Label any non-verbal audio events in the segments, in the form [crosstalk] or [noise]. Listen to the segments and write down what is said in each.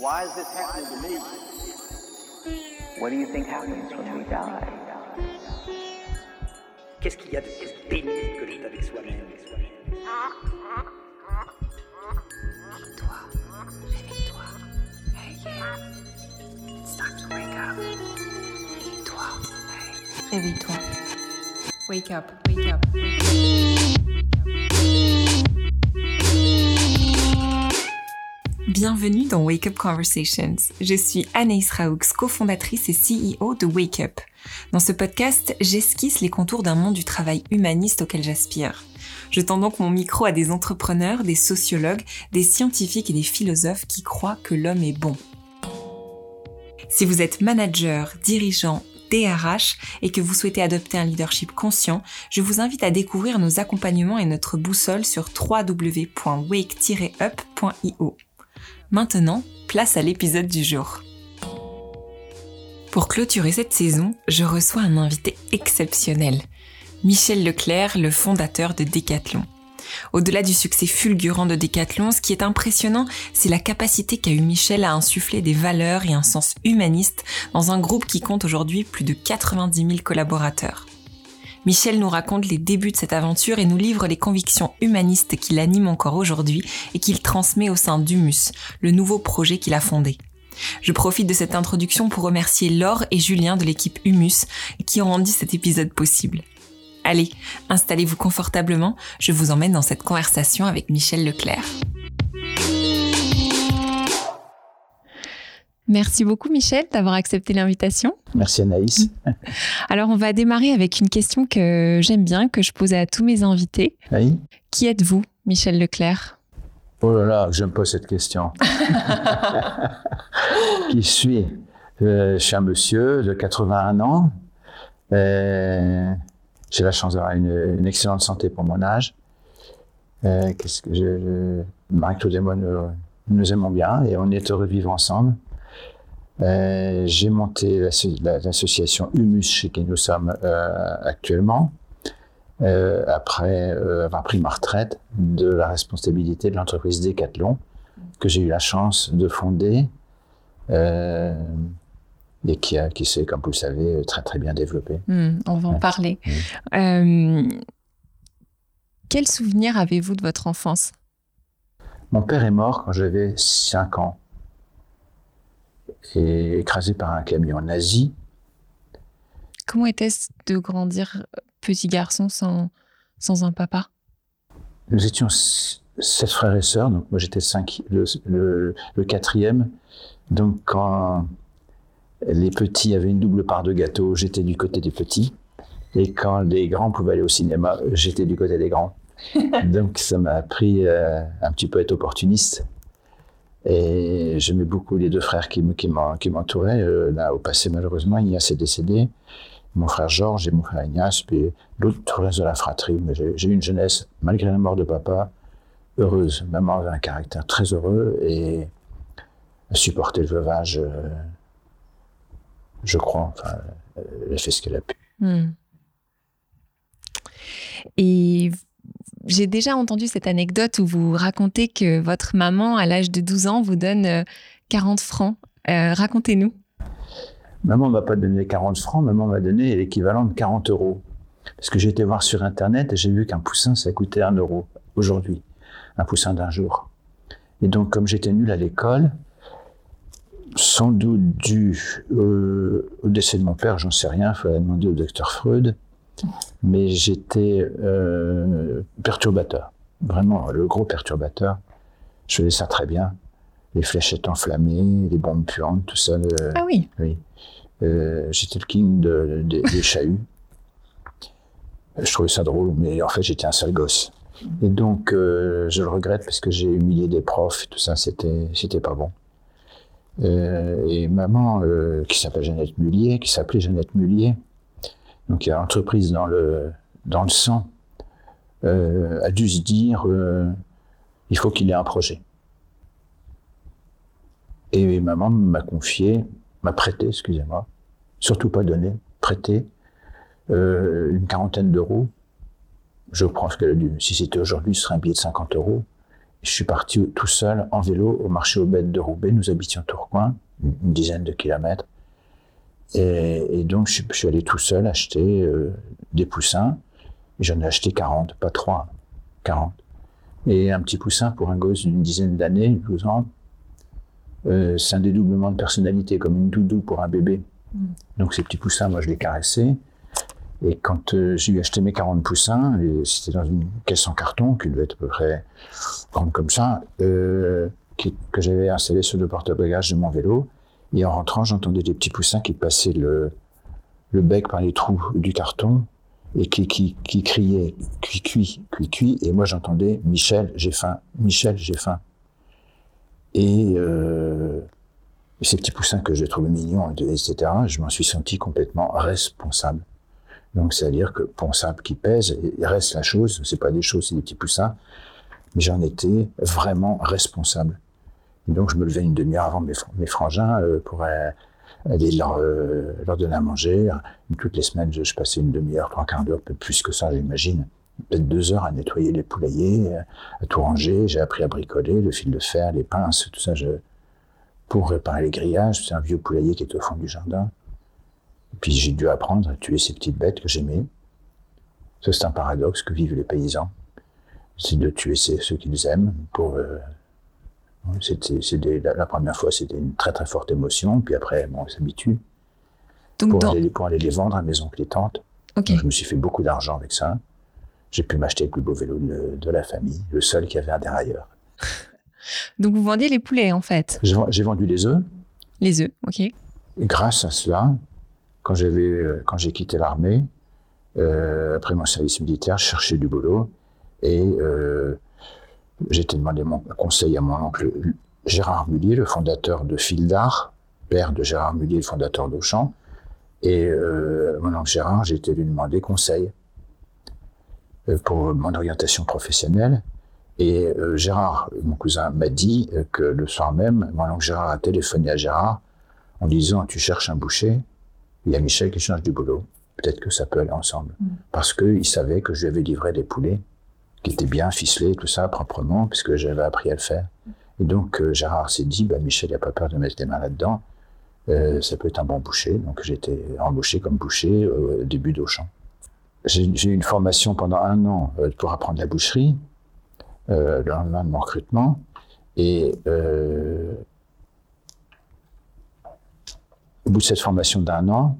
Why is this happening to me? What do you think happens when we die? Qu'est-ce qu'il y a de pénible que d'être avec soi-même Réveille-toi. Réveille-toi. Hey, yeah. It's time to wake up. Réveille-toi. Hey. Réveille-toi. Wake up. Wake up. Wake up. Bienvenue dans Wake Up Conversations. Je suis Anaïs Raoux, cofondatrice et CEO de Wake Up. Dans ce podcast, j'esquisse les contours d'un monde du travail humaniste auquel j'aspire. Je tends donc mon micro à des entrepreneurs, des sociologues, des scientifiques et des philosophes qui croient que l'homme est bon. Si vous êtes manager, dirigeant, DRH et que vous souhaitez adopter un leadership conscient, je vous invite à découvrir nos accompagnements et notre boussole sur www.wake-up.io. Maintenant, place à l'épisode du jour. Pour clôturer cette saison, je reçois un invité exceptionnel, Michel Leclerc, le fondateur de Decathlon. Au-delà du succès fulgurant de Decathlon, ce qui est impressionnant, c'est la capacité qu'a eu Michel à insuffler des valeurs et un sens humaniste dans un groupe qui compte aujourd'hui plus de 90 000 collaborateurs. Michel nous raconte les débuts de cette aventure et nous livre les convictions humanistes qui l'animent encore aujourd'hui et qu'il transmet au sein d'Humus, le nouveau projet qu'il a fondé. Je profite de cette introduction pour remercier Laure et Julien de l'équipe Humus qui ont rendu cet épisode possible. Allez, installez-vous confortablement, je vous emmène dans cette conversation avec Michel Leclerc. Merci beaucoup Michel d'avoir accepté l'invitation. Merci Anaïs. [laughs] Alors on va démarrer avec une question que j'aime bien, que je pose à tous mes invités. Oui. Qui êtes-vous, Michel Leclerc? Oh là là, je me pose cette question. [laughs] Qui suis? Euh, Je suis un monsieur de 81 ans. Euh, j'ai la chance d'avoir une, une, excellente santé pour mon âge. Euh, Qu'est-ce que je, je nous, aimons bien et on est heureux de vivre ensemble. Euh, j'ai monté l'association Humus chez qui nous sommes euh, actuellement. Euh, après euh, avoir pris ma retraite de la responsabilité de l'entreprise Decathlon que j'ai eu la chance de fonder euh, et qui, a, qui s'est, comme vous le savez, très très bien développé. Mmh, on va en ouais. parler. Mmh. quel souvenir avez-vous de votre enfance? Mon père est mort quand j'avais 5 ans et écrasé par un camion nazi. Comment était-ce de grandir petit garçon sans, sans un papa? Nous étions sept frères et sœurs, donc moi j'étais cinq, le, le, le, quatrième. Donc quand les petits avaient une double part de gâteau, j'étais du côté des petits. Et quand les grands pouvaient aller au cinéma, j'étais du côté des grands. [laughs] donc ça m'a appris euh, un petit peu à être opportuniste. Et j'aimais beaucoup les deux frères qui, m'entouraient. Euh, là, au passé, malheureusement, Ignace est décédé. Mon frère Georges et mon frère Ignace, puis l'autre, reste de la fratrie. Mais j'ai eu une jeunesse, malgré la mort de papa, heureuse. Maman avait un caractère très heureux et a supporté le veuvage, euh, je crois. Enfin, elle a fait ce qu'elle a pu. Mmh. Et j'ai déjà entendu cette anecdote où vous racontez que votre maman, à l'âge de 12 ans, vous donne 40 francs. Euh, Racontez-nous. Maman ne m'a pas donné 40 francs, maman m'a donné l'équivalent de 40 euros. Parce que j'ai été voir sur Internet et j'ai vu qu'un poussin, ça coûtait 1 euro aujourd'hui. Un poussin d'un jour. Et donc, comme j'étais nul à l'école, sans doute dû euh, au décès de mon père, j'en sais rien, il fallait demander au docteur Freud, mais j'étais euh, perturbateur, vraiment le gros perturbateur. Je faisais ça très bien. Les fléchettes enflammées, les bombes puantes, tout ça. Le, ah oui. Oui. Euh, j'étais le king de, de, des [laughs] chahuts. Je trouvais ça drôle, mais en fait j'étais un sale gosse. Et donc euh, je le regrette parce que j'ai humilié des profs, tout ça, c'était c'était pas bon. Euh, et maman, qui s'appelle Jeannette Mullier, qui s'appelait Jeannette Mullier, donc il y a l'entreprise dans le, dans le sang, euh, a dû se dire euh, il faut qu'il ait un projet. Et maman m'a confié, m'a prêté, excusez-moi, surtout pas donné, prêté euh, une quarantaine d'euros. Je pense qu'elle a dû, si c'était aujourd'hui, ce serait un billet de 50 euros. Je suis parti tout seul en vélo au marché aux bêtes de Roubaix. Nous habitions Tourcoing, une dizaine de kilomètres. Et, et donc, je, suis- je suis allé tout seul acheter euh, des poussins. J'en ai acheté 40, pas 3, 40. Et un petit poussin pour un gosse d'une dizaine d'années, 12 ans, euh, c'est un dédoublement de personnalité, comme une doudou pour un bébé. Donc ces petits poussins, moi je les caressais. Et quand euh, j'ai eu acheté mes 40 poussins, c'était dans une caisse en carton qui devait être à peu près grande comme ça, euh, qui- que j'avais installée sur le porte-bagages de mon vélo. Et en rentrant, j'entendais des petits poussins qui passaient le, le bec par les trous du carton et qui, qui, qui criaient cuit, cuit, cuit, cuit. Et moi j'entendais Michel, j'ai faim, Michel, j'ai faim. Et euh, ces petits poussins que j'ai trouvés mignons, etc., je m'en suis senti complètement responsable. Donc, c'est-à-dire que responsable qui pèse, reste la chose, c'est pas des choses, c'est des petits poussins, mais j'en étais vraiment responsable. Donc, je me levais une demi-heure avant mes, fr- mes frangins euh, pour euh, aller leur, euh, leur donner à manger. Toutes les semaines, je, passais une demi-heure, trois quarts d'heure, plus que ça, j'imagine. Peut-être deux heures à nettoyer les poulaillers, à tout ranger. J'ai appris à bricoler, le fil de fer, les pinces, tout ça, je, pour réparer les grillages. C'est un vieux poulailler qui est au fond du jardin. Puis j'ai dû apprendre à tuer ces petites bêtes que j'aimais. C'est un paradoxe que vivent les paysans. C'est de tuer ceux qu'ils aiment pour. C'était, la, la première fois, c'était une très très forte émotion. Puis après, bon, on s'habitue. Pour, dans... aller, pour aller les vendre à mes oncles et tantes. Donc, je me suis fait beaucoup d'argent avec ça. J'ai pu m'acheter le plus beau vélo de, de la famille, le seul qui avait un dérailleur. [laughs] Donc, vous vendiez les poulets, en fait. J'ai vendu les œufs. Les œufs, ok. Et grâce à cela, quand euh, quand j'ai quitté l'armée, euh, après mon service militaire, je cherchais du boulot et euh, j'ai été demandé mon conseil à mon oncle Gérard Mullier, le fondateur de Fil d'Art, père de Gérard Mullier, le fondateur d'Auchan. Et euh, mon oncle Gérard, j'ai été lui demander conseil euh, pour mon orientation professionnelle. Et euh, Gérard, mon cousin, m'a dit que le soir même, mon oncle Gérard a téléphoné à Gérard en disant Tu cherches un boucher, il y a Michel qui cherche du boulot. Peut-être que ça peut aller ensemble. Parce qu'il savait que je lui avais livré des poulets qui étaient bien ficelés, tout ça, proprement, puisque j'avais appris à le faire. Et donc euh, Gérard s'est dit bah, Michel n'a pas peur de mettre les mains là-dedans, Euh, ça peut être un bon boucher. Donc été embauché comme boucher euh, au début d'Auchan. J'ai eu une formation pendant un an euh, pour apprendre la boucherie, euh, le lendemain de mon recrutement. Et euh, au bout de cette formation d'un an,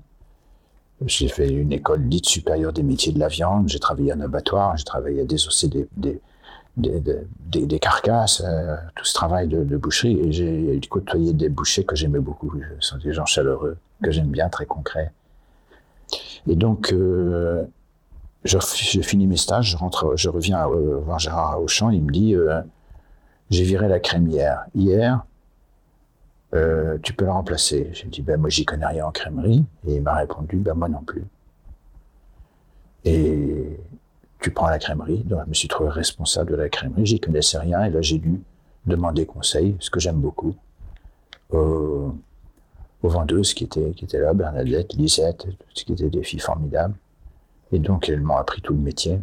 j'ai fait une école dite supérieure des métiers de la viande. J'ai travaillé en abattoir, j'ai travaillé à désosser des, carcasses, euh, tout ce travail de, boucherie. Et j'ai côtoyé des bouchers que j'aimais beaucoup. Ce sont des gens chaleureux, que j'aime bien, très concrets. Et donc, euh, je, finis mes stages, je, rentre, je reviens euh, voir Gérard Auchan. Il me dit euh, J'ai viré la crémière hier. Euh, tu peux la remplacer. J'ai dit, ben, moi, j'y connais rien en crèmerie. Et il m'a répondu, ben, moi non plus. Et tu prends la crèmerie. Donc, je me suis trouvé responsable de la crèmerie. J'y connaissais rien. Et là, j'ai dû demander conseil, ce que j'aime beaucoup, aux, vendeuses qui étaient, qui étaient là, Bernadette, Lisette, qui étaient des filles formidables. Et donc, elles m'ont appris tout le métier.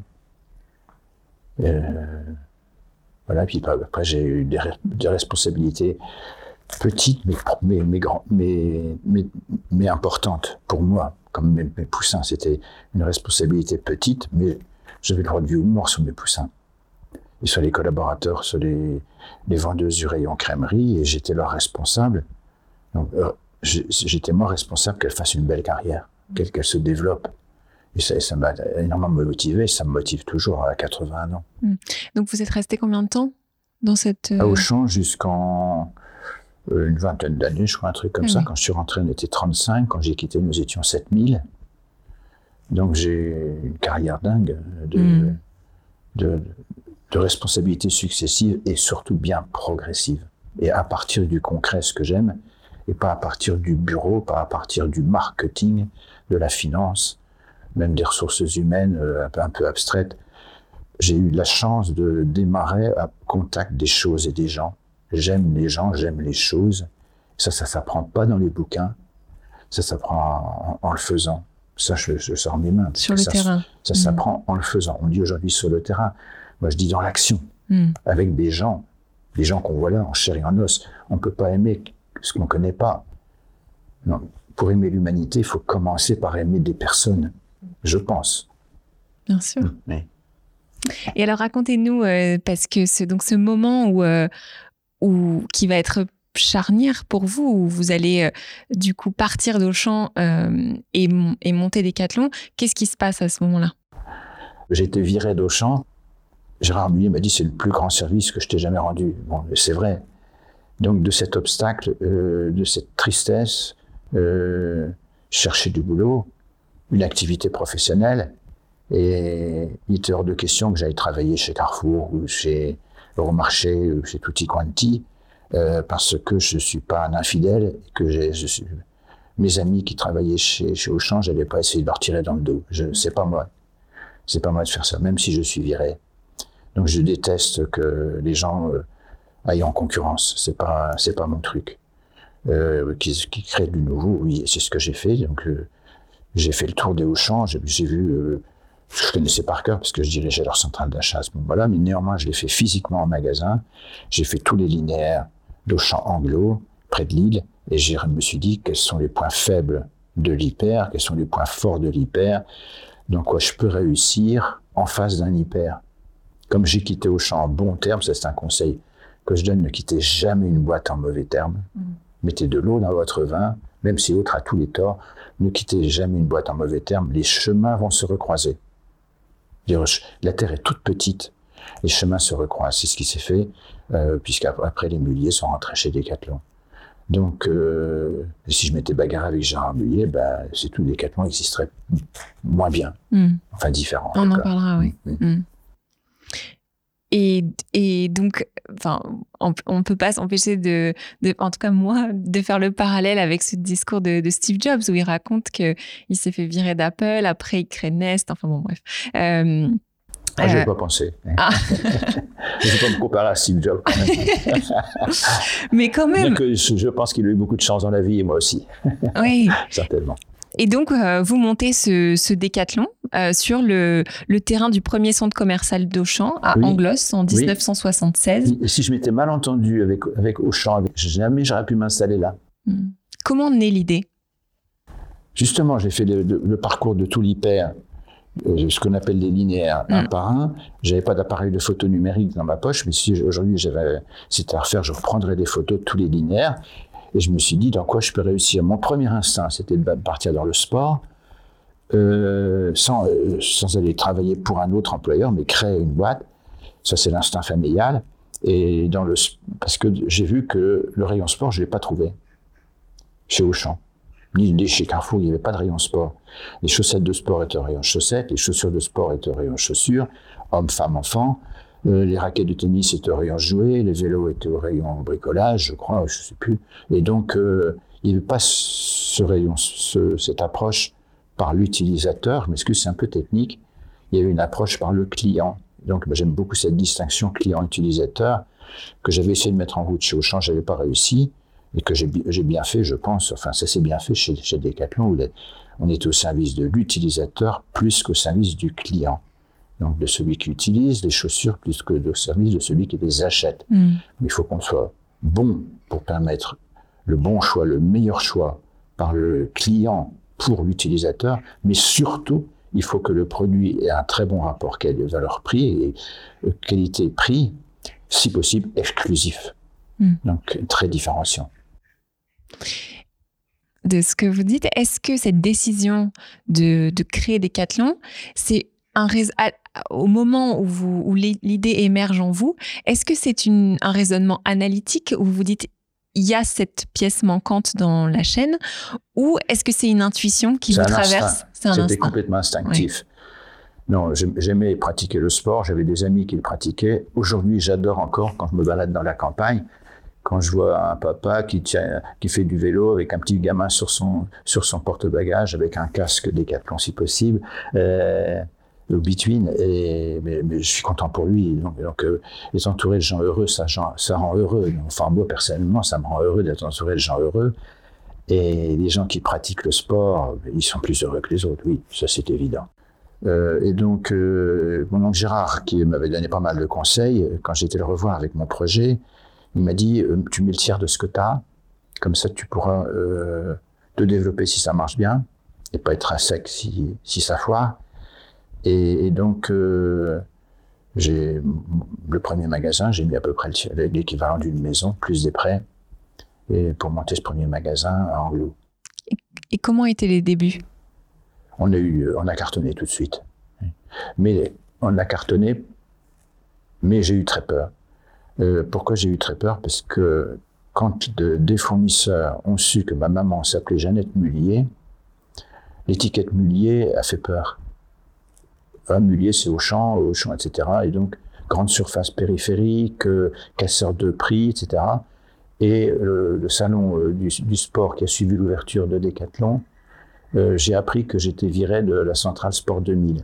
Euh, voilà, puis après, j'ai eu des responsabilités petites, mais, mais, mais, grand- mais, mais, mais importantes pour moi, comme mes, mes poussins. C'était une responsabilité petite, mais j'avais le droit de vie ou de mort sur mes poussins. Et sur les collaborateurs, sur les, les vendeuses du rayon crèmerie, et j'étais leur responsable. Donc, euh, j'étais moi responsable qu'elles fassent une belle carrière, qu'elles qu'elles se développent. Et ça, ça m'a énormément motivé, ça me motive toujours à 81 ans. Donc, vous êtes resté combien de temps dans cette. euh, à Auchan jusqu'en une vingtaine d'années, je crois, un truc comme Ah ça. Quand je suis rentré, on était 35. Quand j'ai quitté, nous étions 7000. Donc j'ai une carrière dingue de, Mm. de, de responsabilités successives et surtout bien progressives. Et à partir du concret, ce que j'aime, et pas à partir du bureau, pas à partir du marketing, de la finance, même des ressources humaines euh, un peu, un peu abstraites. J'ai eu la chance de démarrer à contact des choses et des gens. J'aime les gens, j'aime les choses. Ça, ça s'apprend pas dans les bouquins. Ça s'apprend en, en le faisant. Ça, je, je sors mes mains. Sur le ça, terrain. Ça s'apprend en le faisant. On dit aujourd'hui sur le terrain. Moi, je dis dans l'action. Hmm. avec des gens, des gens qu'on voit là en chair et en os. On ne peut pas aimer ce qu'on ne connaît pas. Non, pour aimer l'humanité, il faut commencer par aimer des personnes, je pense. Bien sûr. Mais Et alors racontez-nous, euh, parce que c'est donc ce moment où, euh, où qui va être charnière pour vous, où vous allez euh, du coup partir d'Auchan euh, et, et monter Décathlon, qu'est-ce qui se passe à ce moment-là? J'ai été viré d'Auchan. Gérard Mullier m'a dit c'est le plus grand service que je t'ai jamais rendu. Bon, c'est vrai. Donc de cet obstacle, euh, de cette tristesse, chercher du boulot, une activité professionnelle, et il était hors de question que j'aille travailler chez Carrefour ou chez Euromarché ou chez Tutti Quanti, euh, parce que je suis pas un infidèle, que je mes amis qui travaillaient chez, Auchan, j'allais pas essayer de leur tirer dans le dos. Je, c'est pas moi. C'est pas moi de faire ça, même si je suis viré. Donc je déteste que les gens euh, aillent en concurrence. C'est pas, pas mon truc. Euh, qui, crée du nouveau, oui, c'est ce que j'ai fait. Donc euh, j'ai fait le tour des Auchan. J'ai, vu, euh, je connaissais par cœur parce que je dirigeais leur centrale d'achat à ce moment-là, mais néanmoins je l'ai fait physiquement en magasin. J'ai fait tous les linéaires d'Auchan Anglo près de Lille et je me suis dit quels sont les points faibles de l'hyper, quels sont les points forts de l'hyper dans quoi je peux réussir en face d'un hyper. Comme j'ai quitté Auchan en bon terme, ça c'est un conseil que je donne, ne quittez jamais une boîte en mauvais termes. Mettez de l'eau dans votre vin, même si l'autre a tous les torts, ne quittez jamais une boîte en mauvais termes, les chemins vont se recroiser. Dire, La terre est toute petite, les chemins se recroisent, c'est ce qui s'est fait, euh, puisqu'après les muliers sont rentrés chez Decathlon. Donc, euh, si je m'étais bagarré avec Gérard Mullier, ben, c'est tout, Decathlon existerait moins bien, Hmm. enfin différent. en On en parlera, oui. Mm. Mm. Et, et donc, enfin, on, on peut pas s'empêcher de, de, en tout cas moi, de faire le parallèle avec ce discours de, de Steve Jobs où il raconte que il s'est fait virer d'Apple, après il crée Nest, enfin bon bref. Euh, Ah, je Euh, ai pas pensé. ah. [laughs] je ne vais pas me comparer à Steve Jobs quand même. [laughs] mais quand même, que je pense qu'il a eu beaucoup de chance dans la vie, et moi aussi, oui. [laughs] certainement. Et donc, euh, vous montez ce, ce décathlon euh, sur le, le terrain du premier centre commercial d'Auchan à Oui. Anglos en 1976. Et si je m'étais mal entendu avec, avec Auchan, avec- jamais j'aurais pu m'installer là. Mm. Comment naît l'idée? Justement, j'ai fait le, le- le parcours de tout l'hyper, euh, ce qu'on appelle les linéaires, un Mm. par un. J'avais pas d'appareil de photo numérique dans ma poche, mais si aujourd'hui j'avais, c'était à refaire, je reprendrais des photos de tous les linéaires. Et je me suis dit, dans quoi je peux réussir Mon premier instinct, c'était de partir dans le sport, euh, sans, euh, sans aller travailler pour un autre employeur, mais créer une boîte. Ça, c'est l'instinct familial. Et dans le, parce que j'ai vu que le rayon sport, je l'ai pas trouvé chez Auchan. Ni, ni chez Carrefour, il n'y avait pas de rayon sport. Les chaussettes de sport étaient au rayon chaussettes, les chaussures de sport étaient au rayon chaussures, hommes, femmes, enfants. Euh, les raquettes de tennis étaient au rayon jouets, les vélos étaient au rayon bricolage, je crois, je sais plus. Et donc, euh, il n'y avait pas ce rayon, ce- cette approche par l'utilisateur, je m'excuse, c'est un peu technique. Il y avait une approche par le client. Donc, j'aime beaucoup cette distinction client-utilisateur que j'avais essayé de mettre en route chez Auchan, j'avais pas réussi et que j'ai bi- j'ai bien fait, je pense. Enfin, ça s'est bien fait chez, chez Decathlon où on est au service de l'utilisateur plus qu'au service du client. Donc, de celui qui utilise les chaussures plus que au service de celui qui les achète. Mm. Mais il faut qu'on soit bon pour permettre le bon choix, le meilleur choix par le client pour l'utilisateur, mais surtout, il faut que le produit ait un très bon rapport valeur-prix et euh, qualité-prix, si possible exclusif. Mm. Donc, très différenciant. de ce que vous dites, est-ce que cette décision de, de créer Decathlon, c'est un au moment où, vous, où l'i- l'idée émerge en vous, est-ce que c'est un raisonnement analytique où vous vous dites il y a cette pièce manquante dans la chaîne ou est-ce que c'est une intuition qui vous traverse instinct. C'est un C'était complètement instinctif. Non, j'aim- j'aimais pratiquer le sport, j'avais des amis qui le pratiquaient. Aujourd'hui, j'adore encore quand je me balade dans la campagne, quand je vois un papa qui, tient, qui fait du vélo avec un petit gamin sur son, sur son porte-bagages, avec un casque Décathlon si possible, euh, au between, et, mais, je suis content pour lui. Donc, donc euh, être entouré de gens heureux, ça, ça rend heureux. Enfin, moi, personnellement, ça me rend heureux d'être entouré de gens heureux. Et les gens qui pratiquent le sport, ils sont plus heureux que les autres, oui, ça c'est évident. Euh, et donc, euh, mon oncle Gérard, qui m'avait donné pas mal de conseils, quand j'étais le revoir avec mon projet, il m'a dit euh, Tu mets le tiers de ce que tu as, comme ça tu pourras te développer si ça marche bien, et pas être à sec si, si ça foire. Et, et donc, euh, j'ai le premier magasin, j'ai mis à peu près le- l'équivalent d'une maison, plus des prêts, et pour monter ce premier magasin à Anglo. Et comment étaient les débuts? On a eu, on a cartonné tout de suite. Mais on a cartonné, mais j'ai eu très peur. Euh, pourquoi j'ai eu très peur? Parce que quand de- des fournisseurs ont su que ma maman s'appelait Jeannette Mullier, l'étiquette Mullier a fait peur. Ah, Mullier, c'est Auchan, Auchan, etc. Et donc, grande surface périphérique, euh, casseur de prix, etc. Et le salon euh, du, sport qui a suivi l'ouverture de Decathlon, euh, j'ai appris que j'étais viré de la centrale Sport 2000.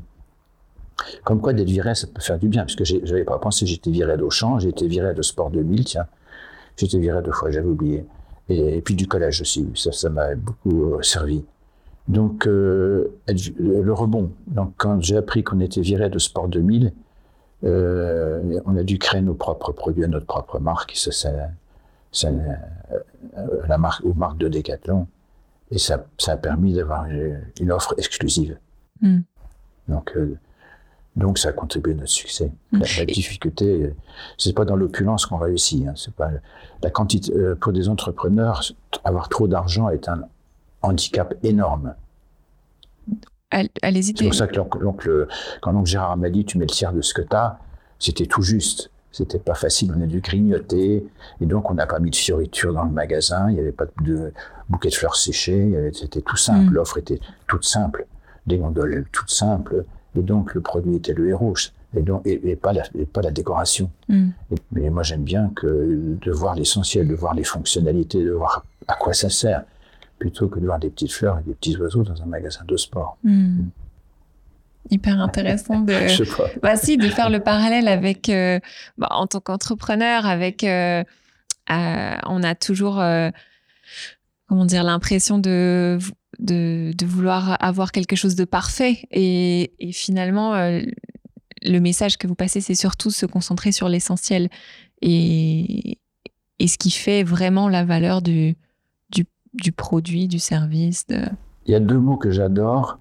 Comme quoi, d'être viré, ça peut faire du bien, parce que j'ai- j'avais pas pensé, j'étais viré d'Auchan, j'ai été viré de Sport 2000, tiens. J'étais viré deux fois, j'avais oublié. Et, puis du collège aussi, ça ça m'a beaucoup euh, servi. Donc, euh, être- le rebond. Donc, quand j'ai appris qu'on était viré de Sport 2000, euh, on a dû créer nos propres produits, notre propre marque. Ça, ça, ça, euh, euh, la marque, aux marques de Decathlon. Et ça, ça a permis d'avoir une, une offre exclusive. Mm. Donc, euh, donc, ça a contribué à notre succès. Mm. La, la difficulté, euh, c'est pas dans l'opulence qu'on réussit. Hein, c'est pas la quantité. euh, pour des entrepreneurs, avoir trop d'argent est un handicap énorme. All- Allez-y. C'est pour ça que l'oncle- l'oncle- quand l'oncle Gérard m'a dit tu mets le tiers de ce que tu as, c'était tout juste. C'était pas facile, on a dû grignoter. Et donc, on n'a pas mis de fioritures dans le magasin, il n'y avait pas de bouquet de fleurs séchées, c'était tout simple. Mm. L'offre était toute simple, des gondoles toutes simples. Et donc, le produit était le héros, et, donc, et, et pas, la, et pas la décoration. Mm. Mais moi, j'aime bien que de voir l'essentiel, de voir les fonctionnalités, de voir à quoi ça sert, plutôt que de voir des petites fleurs et des petits oiseaux dans un magasin de sport. Mm. Hyper intéressant de. [laughs] Je sais pas. Bah si, de faire le parallèle avec, euh, bah, en tant qu'entrepreneur, avec, euh, euh, on a toujours, comment dire, l'impression de, de, de vouloir avoir quelque chose de parfait. Et, et finalement, le message que vous passez, c'est surtout se concentrer sur l'essentiel et, et ce qui fait vraiment la valeur du, du, du produit, du service. Il y a deux mots que j'adore.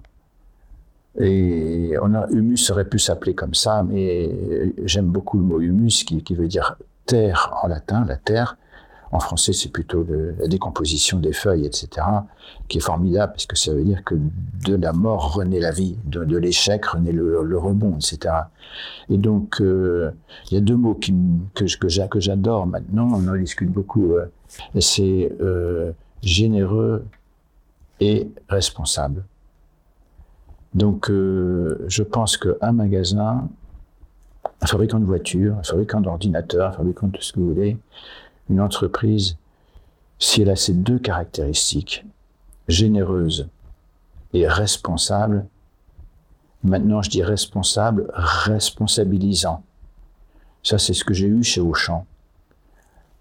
Et on a, humus aurait pu s'appeler comme ça, mais j'aime beaucoup le mot humus qui, qui veut dire terre en latin, la terre. En français, c'est plutôt la décomposition des feuilles, etc., qui est formidable parce que ça veut dire que de la mort renaît la vie, de, l'échec renaît le, rebond, etc. Et donc, euh, il y a deux mots que, que j'adore maintenant, on en discute beaucoup. euh, c'est euh, généreux et responsable. Donc, euh, je pense qu'un magasin, un fabricant de voitures, un fabricant d'ordinateurs, un fabricant de ce que vous voulez, une entreprise, si elle a ces deux caractéristiques, généreuse et responsable, maintenant je dis responsable, responsabilisant. Ça, c'est ce que j'ai eu chez Auchan.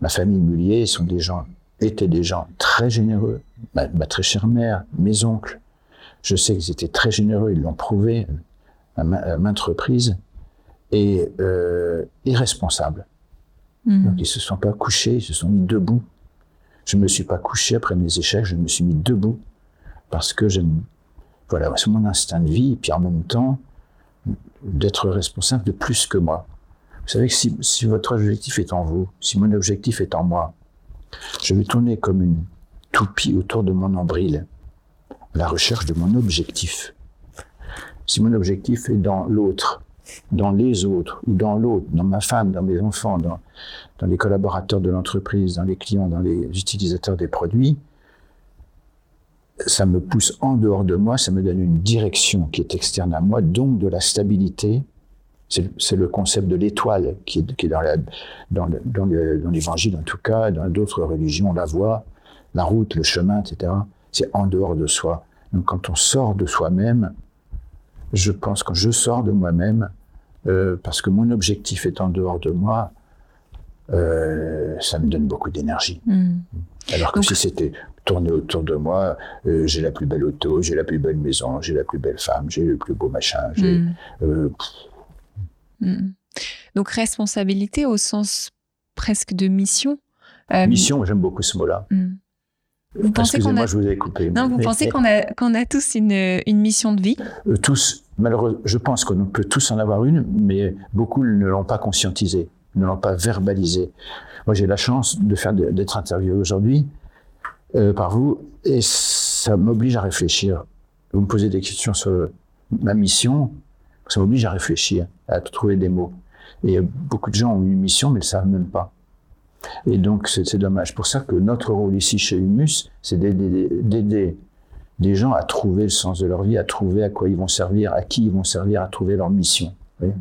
Ma famille Mullier sont des gens, étaient des gens très généreux. Ma, ma très chère mère, mes oncles, je sais qu'ils étaient très généreux, ils l'ont prouvé à, ma- à maintes reprises, et euh, irresponsables. Mm. Donc ils se sont pas couchés, ils se sont mis debout. Je me suis pas couché après mes échecs, je me suis mis debout parce que j'aime, voilà, c'est mon instinct de vie, et puis en même temps d'être responsable de plus que moi. Vous savez que si, si votre objectif est en vous, si mon objectif est en moi, je vais tourner comme une toupie autour de mon nombril, à la recherche de mon objectif. Si mon objectif est dans l'autre, dans les autres, ou dans l'autre, dans ma femme, dans mes enfants, dans, dans les collaborateurs de l'entreprise, dans les clients, dans les utilisateurs des produits, ça me pousse en dehors de moi, ça me donne une direction qui est externe à moi, donc de la stabilité. C'est le concept de l'étoile qui est, qui est dans la- dans le- dans le- dans l'évangile en tout cas, dans d'autres religions, la voie, la route, le chemin, etc. C'est en dehors de soi. Donc quand on sort de soi-même, je pense quand je sors de moi-même, euh, parce que mon objectif est en dehors de moi, euh, ça me donne beaucoup d'énergie. Mm. Alors que Donc- si c'était tourner autour de moi. Euh, j'ai la plus belle auto, j'ai la plus belle maison, j'ai la plus belle femme, j'ai le plus beau machin. j'ai- Mm. Mm. Donc responsabilité au sens presque de mission. Euh, mission, j'aime beaucoup ce mot-là. mm. Vous pensez qu'on Excusez-moi, a... je vous ai coupé. Non, vous Mais- pensez mais, qu'on a, qu'on a tous une, une mission de vie? Euh, tous, malheureusement, je pense qu'on peut tous en avoir une, mais beaucoup ne l'ont pas conscientisé, ne l'ont pas verbalisé. Moi, j'ai la chance de faire d'être interviewé aujourd'hui euh, par vous, et ça m'oblige à réfléchir. Vous me posez des questions sur ma mission, ça m'oblige à réfléchir, à trouver des mots. Et beaucoup de gens ont une mission, mais ne le savent même pas. Et donc, c'est dommage. Pour ça que notre rôle ici chez Humus, c'est d'aider des gens à trouver le sens de leur vie, à trouver à quoi ils vont servir, à qui ils vont servir, à trouver leur mission. Voyez?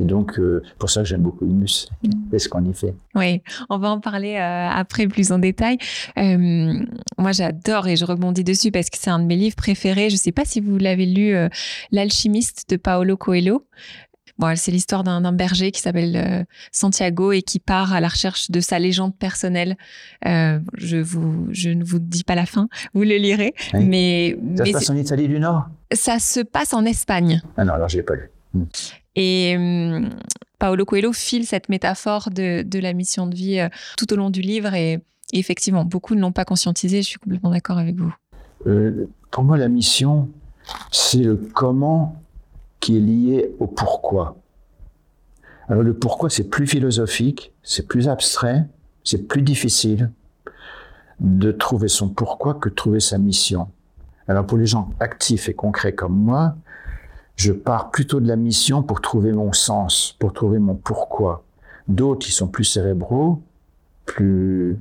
Et donc, euh, pour ça que j'aime beaucoup Humus et ce qu'on y fait. Oui, on va en parler euh, après plus en détail. Euh, moi, j'adore et je rebondis dessus parce que c'est un de mes livres préférés. Je ne sais pas si vous l'avez lu, euh, L'alchimiste de Paolo Coelho. Bon, c'est l'histoire d'un d'un berger qui s'appelle euh, Santiago et qui part à la recherche de sa légende personnelle. Euh, je, vous, je ne vous dis pas la fin, vous le lirez. Oui. Mais, Ça mais se passe en Italie du Nord? Ça se passe en Espagne. Ah non, alors je l'ai pas lu. Et hum, Paolo Coelho file cette métaphore de, la mission de vie euh, tout au long du livre. Et, et effectivement, beaucoup ne l'ont pas conscientisé. Je suis complètement d'accord avec vous. Euh, pour moi, la mission, c'est le comment qui est lié au pourquoi. Alors le pourquoi, c'est plus philosophique, c'est plus abstrait, c'est plus difficile de trouver son pourquoi que de trouver sa mission. Alors pour les gens actifs et concrets comme moi, je pars plutôt de la mission pour trouver mon sens, pour trouver mon pourquoi. D'autres, qui sont plus cérébraux, plus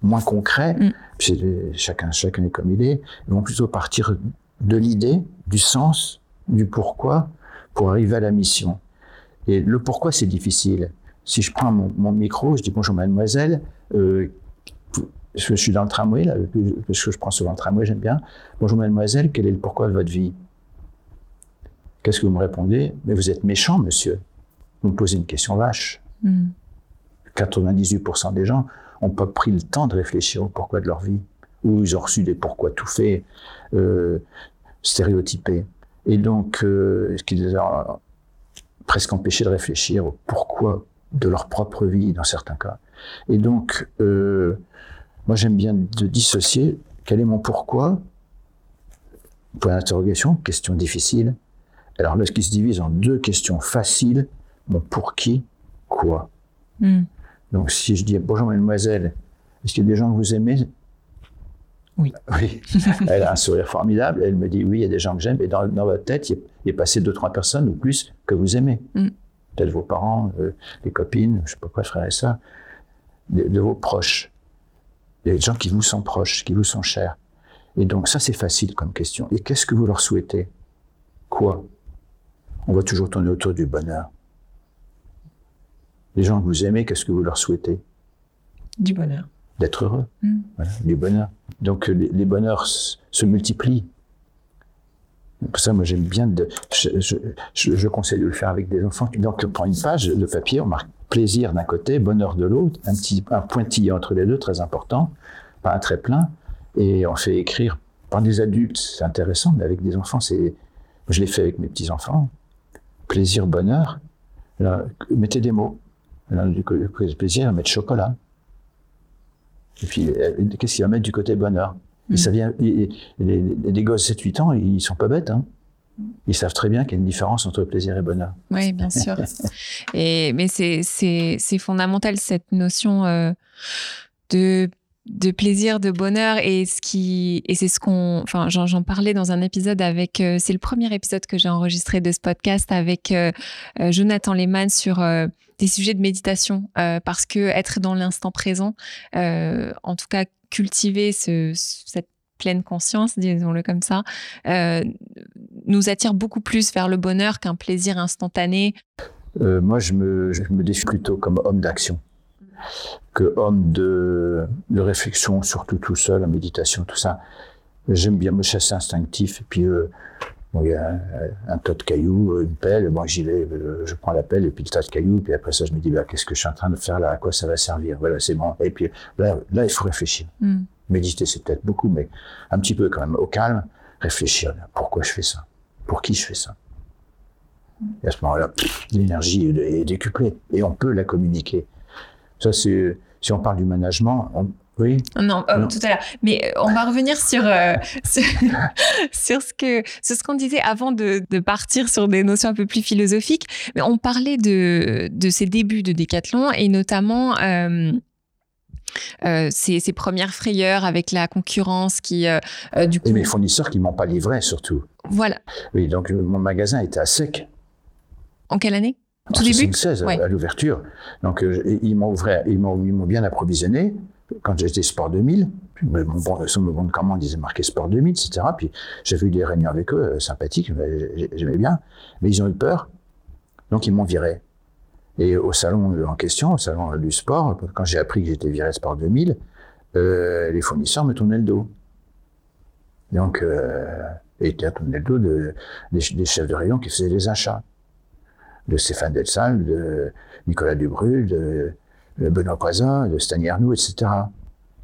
moins concrets, Mm. les- chacun, chacun est comme il est, ils vont plutôt partir de l'idée, du sens, du pourquoi, pour arriver à la mission. Et le pourquoi, c'est difficile. Si je prends mon, mon micro, je dis bonjour mademoiselle, euh, je, je suis dans le tramway, là, parce que je prends souvent le tramway, j'aime bien. Bonjour mademoiselle, quel est le pourquoi de votre vie? Qu'est-ce que vous me répondez? Mais vous êtes méchant, monsieur. Vous me posez une question vache. Hum, 98% des gens n'ont pas pris le temps de réfléchir au pourquoi de leur vie, ou ils ont reçu des pourquoi tout faits, euh, stéréotypés. Et donc, euh, ce qui les a presque empêchés de réfléchir au pourquoi de leur propre vie dans certains cas. Et donc, euh, moi j'aime bien de dissocier quel est mon pourquoi, point d'interrogation, question difficile. Alors là, ce qui se divise en deux questions faciles, mon pour qui, quoi. hum. Donc, si je dis bonjour mademoiselle, est-ce qu'il y a des gens que vous aimez? Oui. [laughs] Oui. Elle a un sourire formidable. Elle me dit oui, il y a des gens que j'aime. Et dans, dans votre tête, il est, passé deux, trois personnes ou plus que vous aimez. Mm. Peut-être vos parents, euh, les copines, je sais pas quoi, frères et sœurs, de, de vos proches. Des gens qui vous sont proches, qui vous sont chers. Et donc, ça, c'est facile comme question. Et qu'est-ce que vous leur souhaitez? Quoi? On va toujours tourner autour du bonheur. Les gens que vous aimez, qu'est-ce que vous leur souhaitez? Du bonheur. D'être heureux. Mm. Voilà, du bonheur. Donc euh, les, les bonheurs se multiplient. Pour ça, moi, j'aime bien. De, je, je, je- je conseille de le faire avec des enfants. Donc, on prend une page de papier, on marque plaisir d'un côté, bonheur de l'autre, un petit un pointillé entre les deux, très important, pas un trait plein, et on fait écrire par des adultes, c'est intéressant, mais avec des enfants, c'est. Je l'ai fait avec mes petits enfants. Plaisir, bonheur. Là, mettez des mots. Là, du côté plaisir, mettre chocolat. Et puis, euh, qu'est-ce qu'il va mettre du côté bonheur? Et Mm. ça vient, et- et les, gosses 7-8 ans, ils sont pas bêtes. Hein. Ils savent très bien qu'il y a une différence entre plaisir et bonheur. Oui, bien sûr. [laughs] Et, mais c'est fondamental, cette notion euh, de, de plaisir, de bonheur. Et, ce qui, et c'est ce qu'on. Enfin, j'en, parlais dans un épisode avec. euh, c'est le premier épisode que j'ai enregistré de ce podcast avec euh, euh, Jonathan Lehmann sur. des sujets de méditation parce que être dans l'instant présent, en tout cas cultiver ce, cette pleine conscience, disons-le comme ça, nous attire beaucoup plus vers le bonheur qu'un plaisir instantané. Moi, je me, je me définis plutôt comme homme d'action que homme de, de réflexion, surtout tout seul, en méditation, tout ça. J'aime bien me chasser instinctif. Et puis, euh, bon, il y a un, un tas de cailloux, une pelle. Bon, j'y vais, euh, je prends la pelle et puis le tas de cailloux. Puis après ça, je me dis, bah, qu'est-ce que je suis en train de faire là? À quoi ça va servir? Voilà, c'est bon. Et puis là, là, il faut réfléchir. Mm. Méditer, c'est peut-être beaucoup, mais un petit peu quand même au calme, réfléchir. Pourquoi je fais ça? Pour qui je fais ça? Et à ce moment-là, l'énergie est décuplée et on peut la communiquer. Ça, c'est si on parle du management, oui. Non, euh, tout à l'heure. Mais euh, on va revenir sur, euh, [laughs] sur, ce que sur ce qu'on disait avant de, de, partir sur des notions un peu plus philosophiques. Mais on parlait de, de ces débuts de décathlon et notamment ces, ces, premières frayeurs avec la concurrence qui, du coup... Et mes fournisseurs qui m'ont pas livré, surtout. Voilà. Oui, donc mon magasin était à sec. En quelle année? Tout début 2016, à l'ouverture. Donc ils m'ont ils m'ont bien approvisionné quand j'étais Sport 2000, mon bon, sur mon bon de commande, ils marqué Sport 2000, etc. Puis j'avais eu des réunions avec eux, euh, sympathiques, j'aimais bien. Mais ils ont eu peur, donc ils m'ont viré. Et au salon en question, au salon du sport, quand j'ai appris que j'étais viré Sport 2000, euh, les fournisseurs me tournaient le dos. Donc, euh, et tournaient le dos de, des, chefs de rayon qui faisaient les achats. De Stéphane Delsal, de Nicolas Dubrul, de Benoît Poisin, de Stani Arnoux, etc.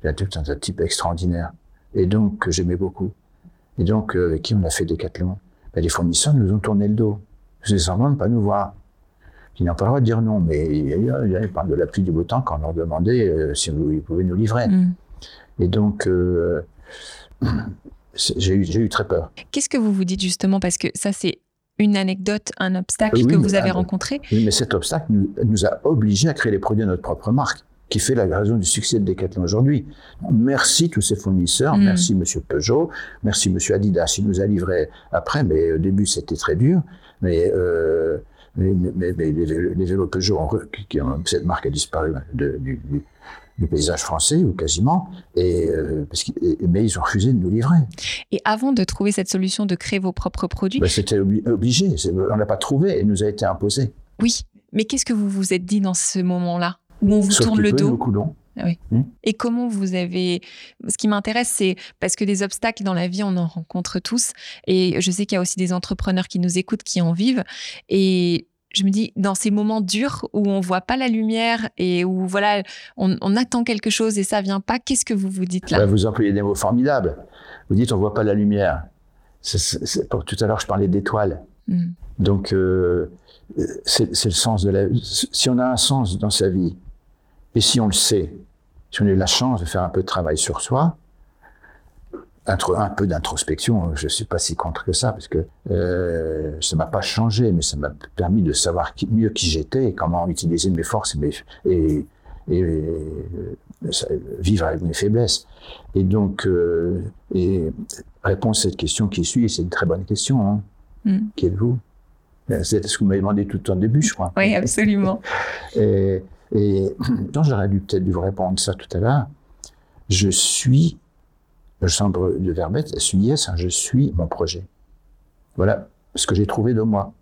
Il y a tout un, type extraordinaire. Et donc, j'aimais beaucoup. Et donc, euh, avec qui on a fait Décathlon ben, Les fournisseurs nous ont tourné le dos. C'est semblant de ne pas nous voir. Ils n'ont pas le droit de dire non, mais ils parlent de la pluie du beau temps quand on leur demandait euh, si vous, ils pouvaient nous livrer. Mm. Et donc, euh, [clears throat] j'ai eu, eu très peur. Qu'est-ce que vous vous dites justement? Parce que ça, c'est une anecdote, un obstacle que vous avez rencontré. Oui, mais cet obstacle nous, a obligés à créer les produits de notre propre marque, qui fait la raison du succès de Decathlon aujourd'hui. Merci tous ces fournisseurs, mm. merci Monsieur Peugeot, merci Monsieur Adidas, il nous a livré après, mais au début c'était très dur, mais euh, mais, les, vélos Peugeot, qui, cette marque a disparu de, du, du paysage français, ou quasiment, et, euh, parce mais ils ont refusé de nous livrer. Et avant de trouver cette solution de créer vos propres produits ben, C'était obligé, on n'a pas trouvé, et nous a été imposé. Oui, mais qu'est-ce que vous vous êtes dit dans ce moment-là? Où on vous tourne le dos? ah oui. Hmm? Et comment vous avez... Ce qui m'intéresse, c'est parce que des obstacles dans la vie, on en rencontre tous. Et je sais qu'il y a aussi des entrepreneurs qui nous écoutent, qui en vivent. Et je me dis, dans ces moments durs où on voit pas la lumière et où voilà, on, attend quelque chose et ça vient pas, qu'est-ce que vous vous dites là? Vous employez des mots formidables. Vous dites, on voit pas la lumière. pour, tout à l'heure, je parlais d'étoiles. Hmm. Donc, euh, c'est le sens de la. Si on a un sens dans sa vie et si on le sait, si on a eu la chance de faire un peu de travail sur soi, un peu d'introspection, je ne suis pas si contre que ça, parce que euh, ça m'a pas changé, mais ça m'a permis de savoir mieux qui j'étais comment utiliser mes forces et, mes, et, et, euh, vivre avec mes faiblesses. Et donc, euh, et répondre à cette question qui suit, c'est une très bonne question. Hein. Mm. Qui êtes-vous? C'est ce que vous m'avez demandé tout au début, je crois. Oui, absolument. [laughs] et, et j'aurais dû peut-être dû vous répondre ça tout à l'heure. Je suis le chambre de Verbette, suis je suis mon projet. Voilà ce que j'ai trouvé de moi.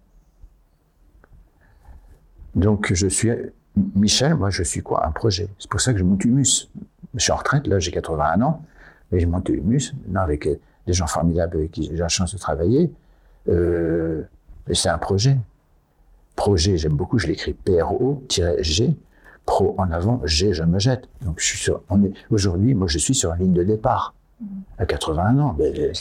Donc je suis Michel, moi je suis quoi? Un projet. C'est pour ça que je monte Humus. Je suis en retraite, là j'ai 81 ans, et je monte Humus, avec des gens formidables avec qui j'ai la chance de travailler. Euh, et c'est un projet. Projet, j'aime beaucoup, je l'écris P-R-O-G, pro en avant, G, je me jette. Donc je suis sur, on est, aujourd'hui, moi je suis sur la ligne de départ à 81 ans. Mais, [laughs]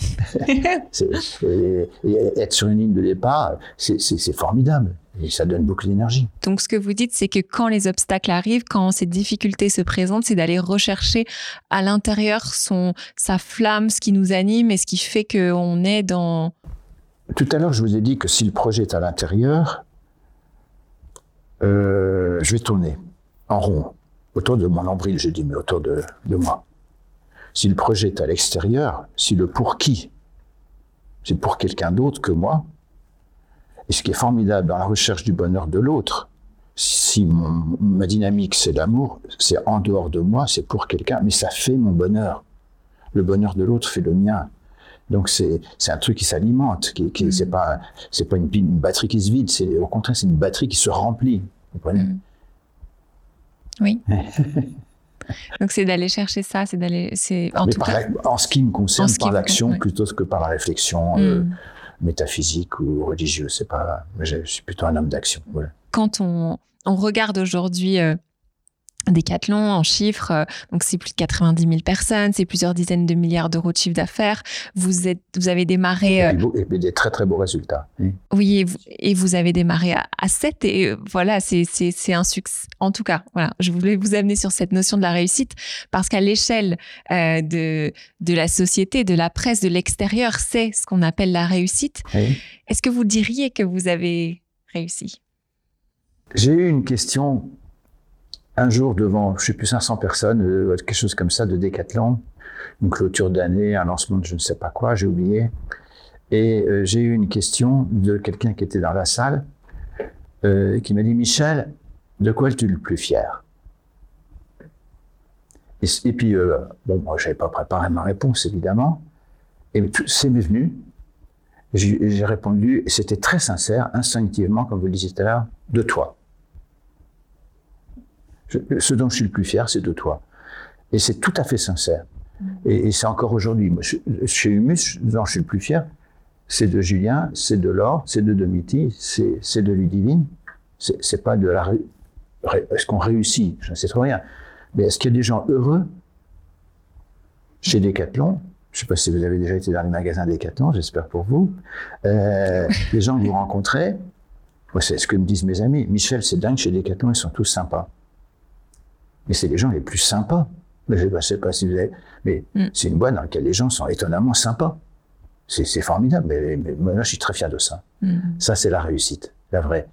être sur une ligne de départ, c'est formidable. Et ça donne beaucoup d'énergie. Donc, ce que vous dites, c'est que quand les obstacles arrivent, quand ces difficultés se présentent, c'est d'aller rechercher à l'intérieur son, sa flamme, ce qui nous anime et ce qui fait qu'on est dans. Tout à l'heure, je vous ai dit que si le projet est à l'intérieur, euh, je vais tourner en rond autour de mon nombril, je dis, mais autour de, de moi. Si le projet est à l'extérieur, si le pour qui, c'est pour quelqu'un d'autre que moi, et ce qui est formidable dans la recherche du bonheur de l'autre, si ma dynamique c'est l'amour, c'est en dehors de moi, c'est pour quelqu'un, mais ça fait mon bonheur. Le bonheur de l'autre fait le mien. Donc c'est un truc qui s'alimente, qui, qui c'est mm. pas c'est pas une, batterie qui se vide, c'est au contraire c'est une batterie qui se remplit. Vous comprenez? Mm. Oui. [laughs] Donc c'est d'aller chercher ça, c'est d'aller, c'est en, en ce qui me concerne, par l'action plutôt que par la réflexion euh, mm. métaphysique ou religieuse. C'est pas, je suis plutôt un homme d'action. Quand on, on regarde aujourd'hui euh, Décathlon en chiffres, euh, donc c'est plus de 90 000 personnes, c'est plusieurs dizaines de milliards d'euros de chiffre d'affaires. Vous êtes, vous avez démarré. euh, Et, beau- et des très très beaux résultats. oui. oui, et vous, et vous avez démarré à, à 7 et euh, voilà, c'est c'est- c'est un succès. En tout cas, voilà, je voulais vous amener sur cette notion de la réussite parce qu'à l'échelle euh, de, de la société, de la presse, de l'extérieur, c'est ce qu'on appelle la réussite. Oui. Est-ce que vous diriez que vous avez réussi? J'ai eu une question un jour devant, je sais plus, 500 personnes, euh, quelque chose comme ça, de décathlon, une clôture d'année, un lancement de je ne sais pas quoi, j'ai oublié. Et euh, j'ai eu une question de quelqu'un qui était dans la salle, euh, qui m'a dit Michel, de quoi es-tu le plus fier? Et, et puis, euh, bon, moi, j'avais pas préparé ma réponse, évidemment. Et tout- c'est venu. J'ai répondu, et c'était très sincère, instinctivement, comme vous le disiez tout à l'heure, de toi. Ce dont je suis le plus fier, c'est de toi. Et c'est tout à fait sincère. Et, c'est encore aujourd'hui. Chez Humus, dont je suis le plus fier, c'est de Julien, c'est de Laure, c'est de Domiti, c'est de Ludivine. C'est pas de la. Est-ce qu'on réussit? Je ne sais trop rien. Mais est-ce qu'il y a des gens heureux chez Decathlon? Je ne sais pas si vous avez déjà été dans les magasins Decathlon, j'espère pour vous. Euh, les gens que vous rencontrez, c'est ce que me disent mes amis. Michel, c'est dingue, chez Decathlon, ils sont tous sympas. Mais c'est les gens les plus sympas. Mais Je ne sais pas si vous avez... Mais Mm. c'est une boîte dans laquelle les gens sont étonnamment sympas. C'est formidable. Mais, mais moi, je suis très fier de ça. Mm. Ça, c'est la réussite, la vraie.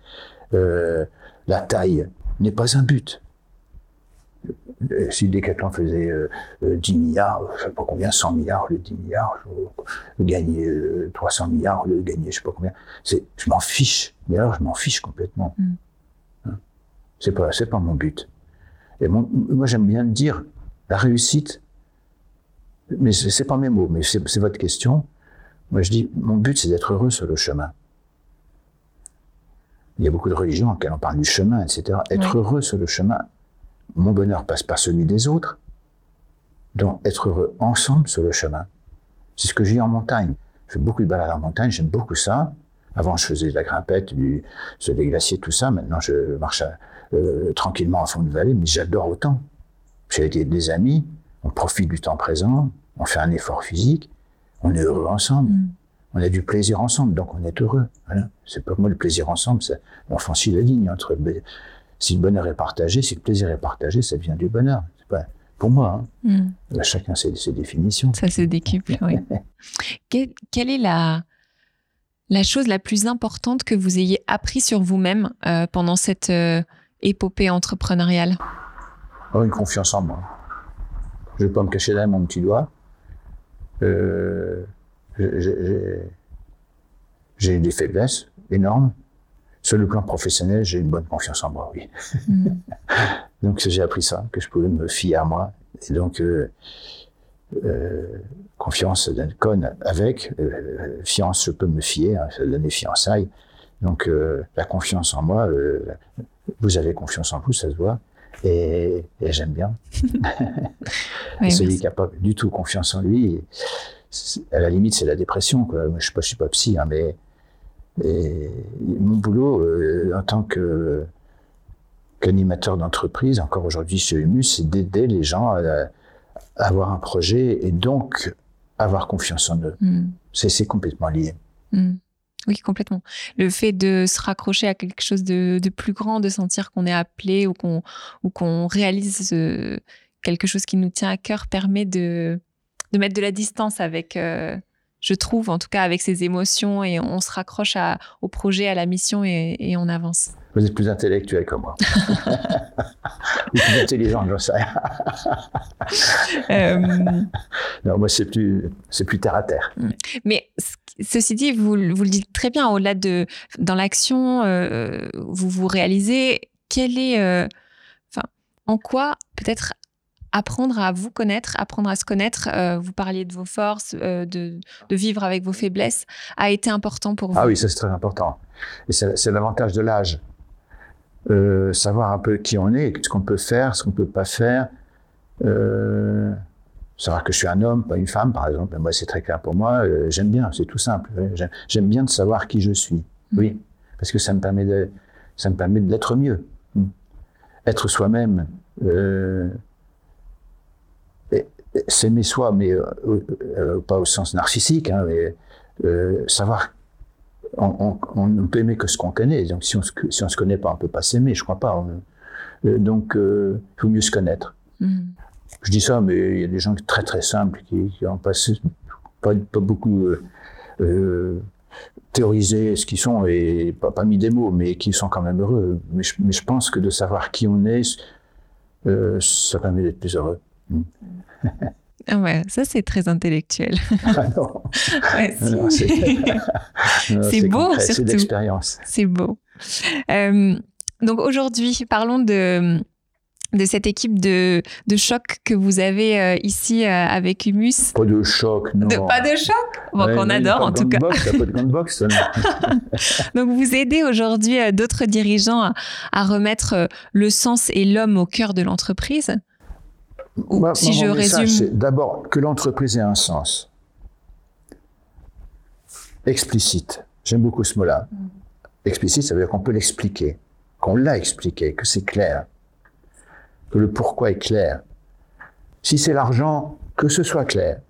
Euh, la taille n'est pas un but. Euh, Si Decathlon faisait euh, euh, 10 milliards, je ne sais pas combien, 100 milliards, le 10 milliards, je, gagner euh, 300 milliards, le gagner je ne sais pas combien, c'est, je m'en fiche. Mais alors, je m'en fiche complètement. Mm. Hein c'est pas, c'est pas mon but. Et mon- moi, j'aime bien dire, la réussite, mais c'est pas mes mots, mais c'est votre question. Moi, je dis, mon but, c'est d'être heureux sur le chemin. Il y a beaucoup de religions en lesquelles on parle du chemin, etc. Être Oui. heureux sur le chemin, mon bonheur passe par celui des autres. Donc, être heureux ensemble sur le chemin. C'est ce que j'ai en montagne. Je fais beaucoup de balades en montagne, j'aime beaucoup ça. Avant, je faisais de la grimpette, du, sur des glaciers, tout ça. Maintenant, je marche euh, tranquillement en fond de vallée, mais j'adore autant. J'ai avec des amis, on profite du temps présent, on fait un effort physique, on est heureux ensemble. Mm. On a du plaisir ensemble, donc on est heureux. Voilà. C'est pas moi le plaisir ensemble, c'est- on franchit la ligne entre. le- Si le bonheur est partagé, si le plaisir est partagé, ça vient du bonheur. C'est pas pour moi. Mm. hein. Chacun ses, ses définitions. Ça se décuple, oui. [laughs] Que- quelle est la, la chose la plus importante que vous ayez appris sur vous-même euh, pendant cette euh, épopée entrepreneuriale Oh, une confiance en moi. Je vais pas me cacher derrière mon petit doigt. Euh, j'ai- des faiblesses énormes. Sur le plan professionnel, j'ai une bonne confiance en moi, oui. Mm. [laughs] Donc j'ai appris ça, que je pouvais me fier à moi. Et donc, euh, euh, confiance d'un conne avec, euh, fiance, je peux me fier, hein, ça donne fiançailles. Donc euh, la confiance en moi, euh, vous avez confiance en vous, ça se voit. Et, et j'aime bien. [laughs] Celui merci. qui n'a pas du tout confiance en lui, à la limite, c'est la dépression. Quoi. Je ne suis, pas psy, hein, mais et mon boulot euh, en tant que qu'animateur d'entreprise, encore aujourd'hui chez Humus, c'est d'aider les gens à, à avoir un projet et donc avoir confiance en eux. Mm. C'est c'est complètement lié. Mm. Oui, complètement. Le fait de se raccrocher à quelque chose de, de plus grand, de sentir qu'on est appelé ou qu'on ou qu'on réalise euh, quelque chose qui nous tient à cœur permet de, de mettre de la distance avec, euh, je trouve, en tout cas avec ses émotions et on se raccroche à, au projet, à la mission et, et on avance. Vous êtes plus intellectuel que moi. [laughs] Ou plus intelligent, je sais. Euh, Non, moi, c'est plus, c'est plus terre à terre. Mais ce- ceci dit, vous, vous le dites très bien, au-delà de dans l'action, euh, vous vous réalisez quel est, euh, enfin, en quoi peut-être apprendre à vous connaître, apprendre à se connaître. euh, vous parliez de vos forces, euh, de, de vivre avec vos faiblesses, a été important pour vous. Ah oui, ça c'est très important. Et c'est l'avantage de l'âge. Euh, savoir un peu qui on est, ce qu'on peut faire, ce qu'on peut pas faire. Euh, savoir que je suis un homme, pas une femme, par exemple. Moi, c'est très clair pour moi. Euh, J'aime bien, c'est tout simple. J'aime- J'aime bien de savoir qui je suis. Oui, parce que ça me permet de, ça me permet de l'être mieux. être soi-même, euh, s'aimer soi, mais euh, euh, pas au sens narcissique, hein, mais euh, savoir. On, on- on ne peut aimer que ce qu'on connaît. Donc, si on se, si on se connaît pas, on peut pas s'aimer. Je crois pas. On- euh, donc, euh, il faut mieux se connaître. Mhm. Je dis ça, mais il y a des gens très très simples qui, qui ont passé pas, pas beaucoup euh, euh, théorisé ce qu'ils sont et pas, pas mis des mots, mais qui sont quand même heureux. Mais je, mais je pense que de savoir qui on est, euh, ça permet d'être plus heureux. Ah ouais, ça c'est très intellectuel. [laughs] Ah non, Ouais, [laughs] c'est beau, concret, C'est surtout. l'expérience. C'est beau. Euh, donc aujourd'hui, parlons de, de cette équipe de, de choc que vous avez euh, ici euh, avec Humus? Pas de choc, non. De, pas de choc? Bon, Ouais, qu'on adore en tout cas. pas de [laughs] Donc vous aidez aujourd'hui euh, d'autres dirigeants à, à remettre le sens et l'homme au cœur de l'entreprise? Ou si je message, résume, D'abord, que l'entreprise ait un sens. Explicite. J'aime beaucoup ce mot-là. Explicite, ça veut dire qu'on peut l'expliquer, qu'on l'a expliqué, que c'est clair, que le pourquoi est clair. Si c'est l'argent, que ce soit clair.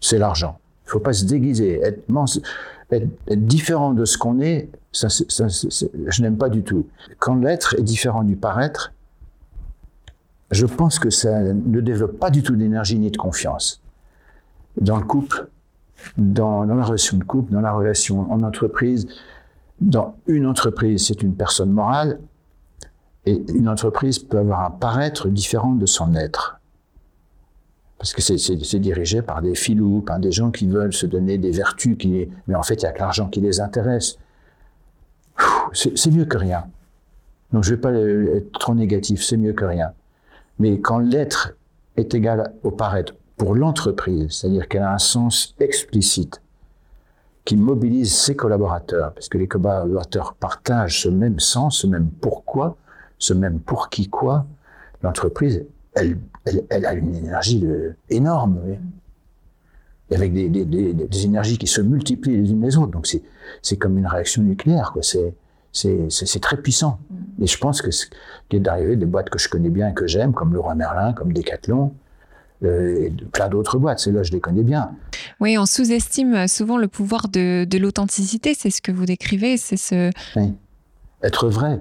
C'est l'argent. Il ne faut pas se déguiser, être, différent de ce qu'on est. Ça, je n'aime pas du tout. Quand l'être est différent du paraître, je pense que ça ne développe pas du tout d'énergie ni de confiance. Dans le couple, dans la relation de couple, dans la relation en entreprise, dans une entreprise, c'est une personne morale, et une entreprise peut avoir un paraître différent de son être. Parce que c'est- dirigé par des filous, par des gens qui veulent se donner des vertus, qui, mais en fait, il n'y a que l'argent qui les intéresse. C'est mieux que rien. Donc je ne vais pas être trop négatif, c'est mieux que rien. Mais quand l'être est égal au paraître pour l'entreprise, c'est-à-dire qu'elle a un sens explicite, qui mobilise ses collaborateurs, parce que les collaborateurs partagent ce même sens, ce même pourquoi, ce même pour qui quoi, l'entreprise, elle, elle, elle a une énergie de- énorme, oui. Et avec des, des, des, des énergies qui se multiplient les unes les autres. Donc c'est c'est comme une réaction nucléaire, quoi. C'est c'est c'est- c'est très puissant. Et je pense que ce qui est d'arriver des boîtes que je connais bien et que j'aime, comme Leroy Merlin, comme Decathlon, euh, et plein d'autres boîtes. Celles-là, je les connais bien. oui, on sous-estime euh, souvent le pouvoir de, de l'authenticité. C'est ce que vous décrivez. C'est ce. Être vrai,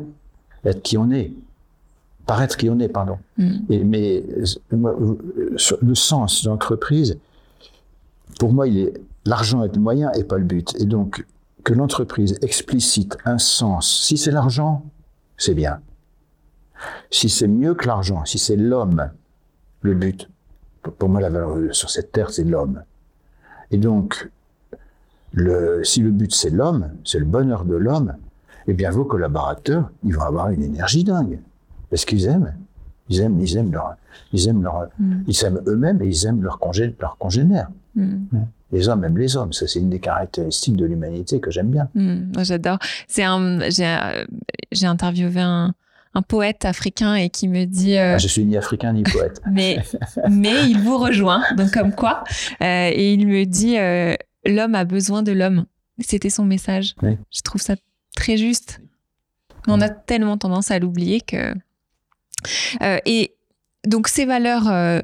être qui on est, paraître qui on est, pardon. Mm. Et, mais euh, moi, euh, le sens de l'entreprise, pour moi, il est l'argent est le moyen et pas le but. Et donc, que l'entreprise explicite un sens, si c'est l'argent, c'est bien. Si c'est mieux que l'argent, si c'est l'homme, le but, pour- pour moi, la valeur sur cette terre, c'est l'homme. Et donc, le, si le but c'est l'homme, c'est le bonheur de l'homme, eh bien vos collaborateurs, ils vont avoir une énergie dingue. Parce qu'ils aiment. Ils aiment, ils aiment leur, ils aiment leur, Mm. ils s'aiment eux-mêmes et ils aiment leurs congé, leurs congénères. Mm. Les hommes aiment les hommes. Ça, c'est une des caractéristiques de l'humanité que j'aime bien. Mm, J'adore. C'est un. J'ai j'ai interviewé un, un poète africain et qui me dit. euh, Ah, je suis ni africain ni poète. [laughs] mais mais il vous rejoint. Donc comme quoi. Euh, et il me dit euh, l'homme a besoin de l'homme. C'était son message. Oui. Je trouve ça très juste. Mais on a tellement tendance à l'oublier que. Euh, et donc ces valeurs. euh,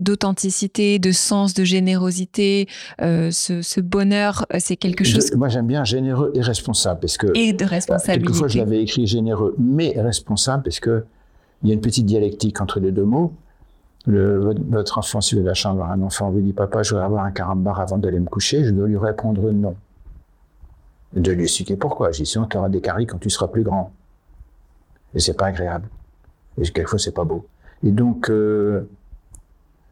d'authenticité, de sens, de générosité, euh, ce, ce bonheur, c'est quelque chose Je- moi, j'aime bien généreux et responsable parce que et de Quelquefois, je responsabilité. l'avais écrit généreux, mais responsable, parce que il y a une petite dialectique entre les deux mots. Le- votre, votre enfant, si vous avez la chance d'avoir un enfant, vous dit Papa, je voudrais avoir un carambar avant d'aller me coucher, je dois lui répondre non. De lui expliquer pourquoi. J'ai dit Sinon, tu auras des caries quand tu seras plus grand? Et c'est pas agréable. Et quelquefois, c'est pas beau. Et donc, euh,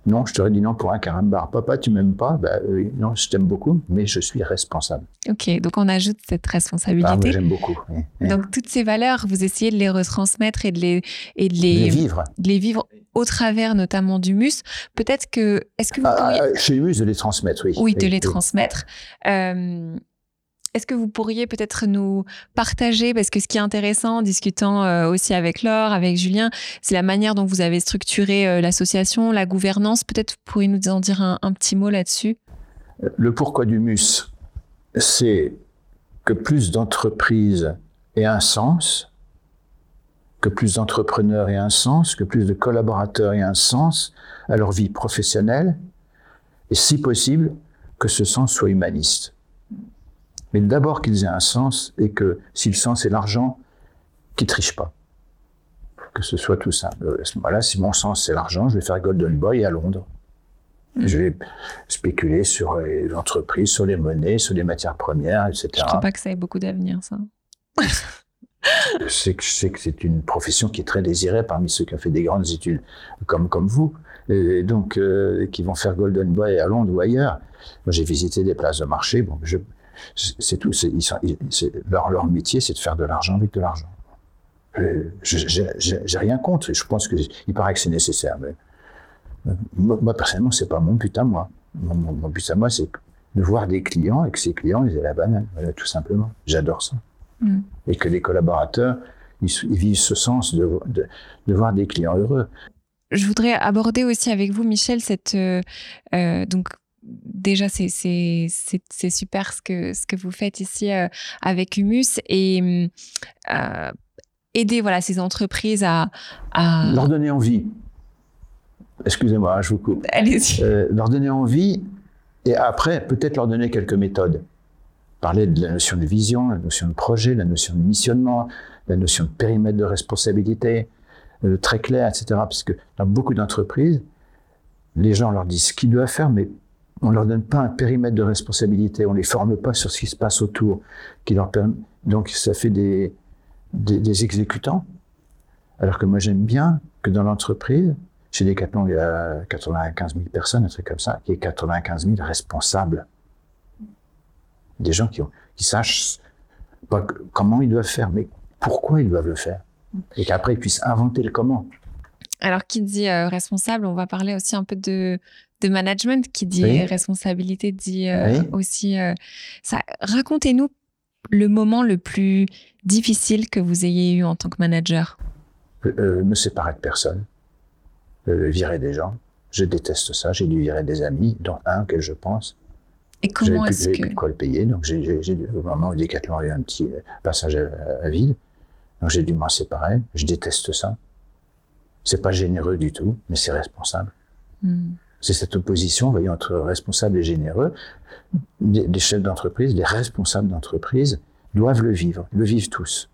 non, je t'aurais dit non pour un carambar. Papa, tu m'aimes pas? Ben, euh, Non, je t'aime beaucoup, mais je suis responsable. Ok, donc on ajoute cette Ah, responsabilité. j'aime beaucoup. oui, donc toutes ces valeurs, vous essayez de les retransmettre et de les et de Les les, vivre. de les vivre au travers notamment du mus. Peut-être que est-ce que vous Ah, pourriez ah, chez Humus, de les transmettre, oui. oui de les oui. transmettre. Euh, est-ce que vous pourriez peut-être nous partager, parce que ce qui est intéressant en discutant euh, aussi avec Laure, avec Julien, c'est la manière dont vous avez structuré euh, l'association, la gouvernance. Peut-être vous pourriez nous en dire un, un petit mot là-dessus. Le pourquoi du MUS, c'est que plus d'entreprises aient un sens, que plus d'entrepreneurs aient un sens, que plus de collaborateurs aient un sens à leur vie professionnelle, et si possible, que ce sens soit humaniste. Mais d'abord qu'ils aient un sens, et que si le sens est l'argent, qu'ils trichent pas. Que ce soit tout simple. À ce moment-là, si mon sens c'est l'argent, je vais faire Golden Boy à Londres. Je vais spéculer sur les entreprises, sur les monnaies, sur les matières premières, etc. Je crois pas que ça ait beaucoup d'avenir, ça. je sais que, c'est une profession qui est très désirée parmi ceux qui ont fait des grandes études comme, comme vous, et donc euh, qui vont faire Golden Boy à Londres ou ailleurs. J'ai visité des places de marché. Bon, je, c'est tout. C'est, ils sont- ils- c'est- leur, leur métier, c'est de faire de l'argent avec de l'argent. Euh, je- J'ai rien contre. Je pense que il paraît que c'est nécessaire. Mais euh, moi, moi, personnellement, c'est pas mon but à moi. Mon, mon- mon but à moi, c'est de voir des clients et que ces clients, ils aient la banane. Voilà, tout simplement. J'adore ça. Mm. Et que les collaborateurs, ils, vivent ce sens de, de, de voir des clients heureux. Je voudrais aborder aussi avec vous, Michel, cette euh, donc déjà c'est super ce que ce que vous faites ici euh, avec Humus et hum, euh, aider voilà ces entreprises à, à... Leur donner envie. Excusez-moi, hein, je vous coupe. allez-y Euh, leur donner envie et après, peut-être leur donner quelques méthodes. Parler de la notion de vision, la notion de projet, la notion de missionnement, la notion de périmètre de responsabilité, très clair, etc. Parce que dans beaucoup d'entreprises, les gens leur disent ce qu'ils doivent faire, mais on leur donne pas un périmètre de responsabilité, on les forme pas sur ce qui se passe autour, qui leur permet. Donc ça fait des, des, exécutants. Alors que moi j'aime bien que dans l'entreprise, chez Decathlon, il y a 95 000 personnes, un truc comme ça, qui est 95 000 responsables. Des gens qui, ont, qui sachent pas comment ils doivent faire, mais pourquoi ils doivent le faire. Et qu'après, ils puissent inventer le comment. alors qui dit euh, responsable on va parler aussi un peu de de management qui dit Oui. responsabilité dit euh, Oui. aussi euh, ça racontez-nous le moment le plus difficile que vous ayez eu en tant que manager Euh, euh, me séparer de personne, euh, virer des gens. Je déteste ça. J'ai dû virer des amis, dont un auquel je pense. et comment est-ce que plus de quoi le payer, donc j'ai, dû- au moment où Decathlon a eu un petit euh, passage à, à vide, donc j'ai dû m'en séparer. Je déteste ça. C'est pas généreux du tout, mais c'est responsable. Hmm. C'est cette opposition, voyons, entre responsable et généreux. Des chefs d'entreprise, des responsables d'entreprise doivent le vivre, le vivent tous.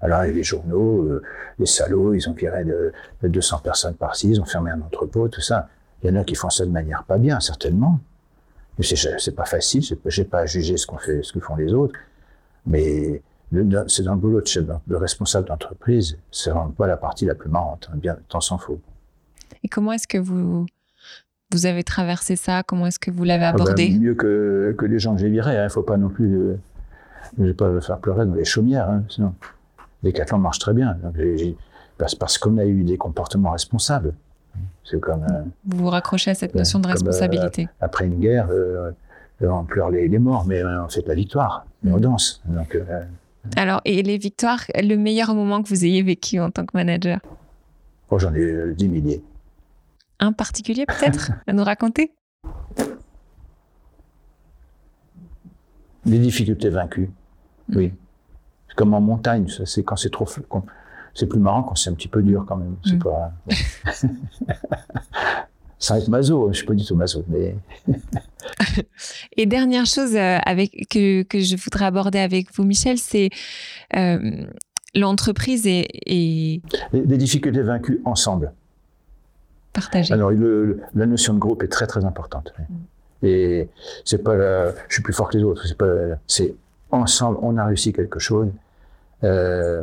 Alors les journaux, euh, les salauds, ils ont viré de, de 200 personnes par-ci, ils ont fermé un entrepôt, tout ça. Il y en a qui font ça de manière pas bien, certainement. Mais c'est, pas facile, j'ai pas à juger ce qu'on fait, ce que font les autres. Mais c'est dans le boulot de, chef, de responsable d'entreprise, c'est vraiment pas la partie la plus marrante, hein, bien, tant s'en faut. Et comment est-ce que vous, vous avez traversé ça Comment est-ce que vous l'avez Ah ben, abordé mieux que, que les gens que j'ai virés. Il ne faut pas non plus. euh, je vais pas faire pleurer dans les chaumières. Hein, sinon, Decathlon marche très bien. Donc, parce parce qu'on a eu des comportements responsables. C'est comme euh, Vous vous raccrochez à cette notion de Comme, euh, responsabilité. après une guerre, euh, on pleure les, les morts, mais euh, on fait de la victoire. Et on Mm. danse. Donc, euh, Alors, et les victoires, le meilleur moment que vous ayez vécu en tant que manager? oh, j'en ai euh, dix milliers. Un particulier peut-être [laughs] à nous raconter? Les difficultés vaincues. Mm. Oui. C'est comme en montagne. ça, C'est quand c'est trop. C'est plus marrant quand c'est un petit peu dur quand même. C'est Mm. pas. Sans être [laughs] maso, je suis pas du tout maso, mais [laughs] Et dernière chose euh, avec, que, que je voudrais aborder avec vous, Michel, c'est euh, l'entreprise les, les difficultés vaincues ensemble. Alors le- le- la notion de groupe est très très importante. oui. Et c'est pas la, je suis plus fort que les autres. C'est pas, c'est ensemble on a réussi quelque chose. Euh,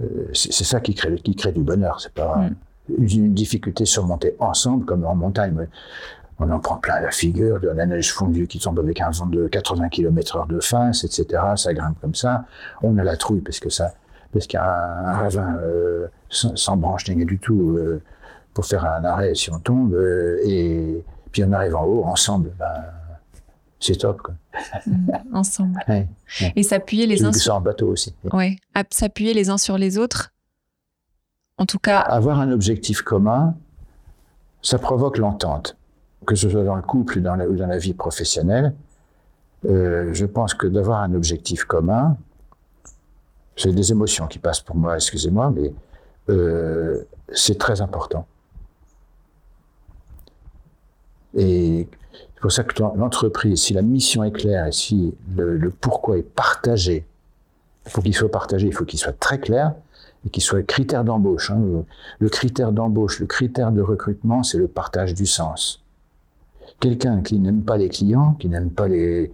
euh, c'est c'est ça qui crée qui crée du bonheur. C'est pas Mm. une difficulté surmontée ensemble comme en montagne. mais On en prend plein la figure de la neige fondue qui tombe avec un vent de 80 km/h de face, etc. Ça grimpe comme ça. On a la trouille parce que ça, parce qu'il y a un, un ravin euh, sans, sans branche rien du tout euh, pour faire un arrêt si on tombe. euh, et puis on arrive en haut ensemble. Ben, c'est top. Quoi. [laughs] Ensemble. Ouais. Et s'appuyer les uns sur... ça en bateau aussi. Ouais, s'appuyer les uns sur les autres. En tout cas, Avoir un objectif commun, ça provoque l'entente, que ce soit dans le couple ou dans la, ou dans la vie professionnelle. Euh, je pense que d'avoir un objectif commun, c'est des émotions qui passent pour moi, excusez-moi, mais euh, c'est très important. Et c'est pour ça que l'entreprise, si la mission est claire et si le, pourquoi est partagé, faut qu'il soit partagé, il faut qu'il soit très clair et qu'il soit critère d'embauche. Hein. Le critère d'embauche, le critère de recrutement, c'est le partage du sens. Quelqu'un qui n'aime pas les clients, qui n'aime pas les,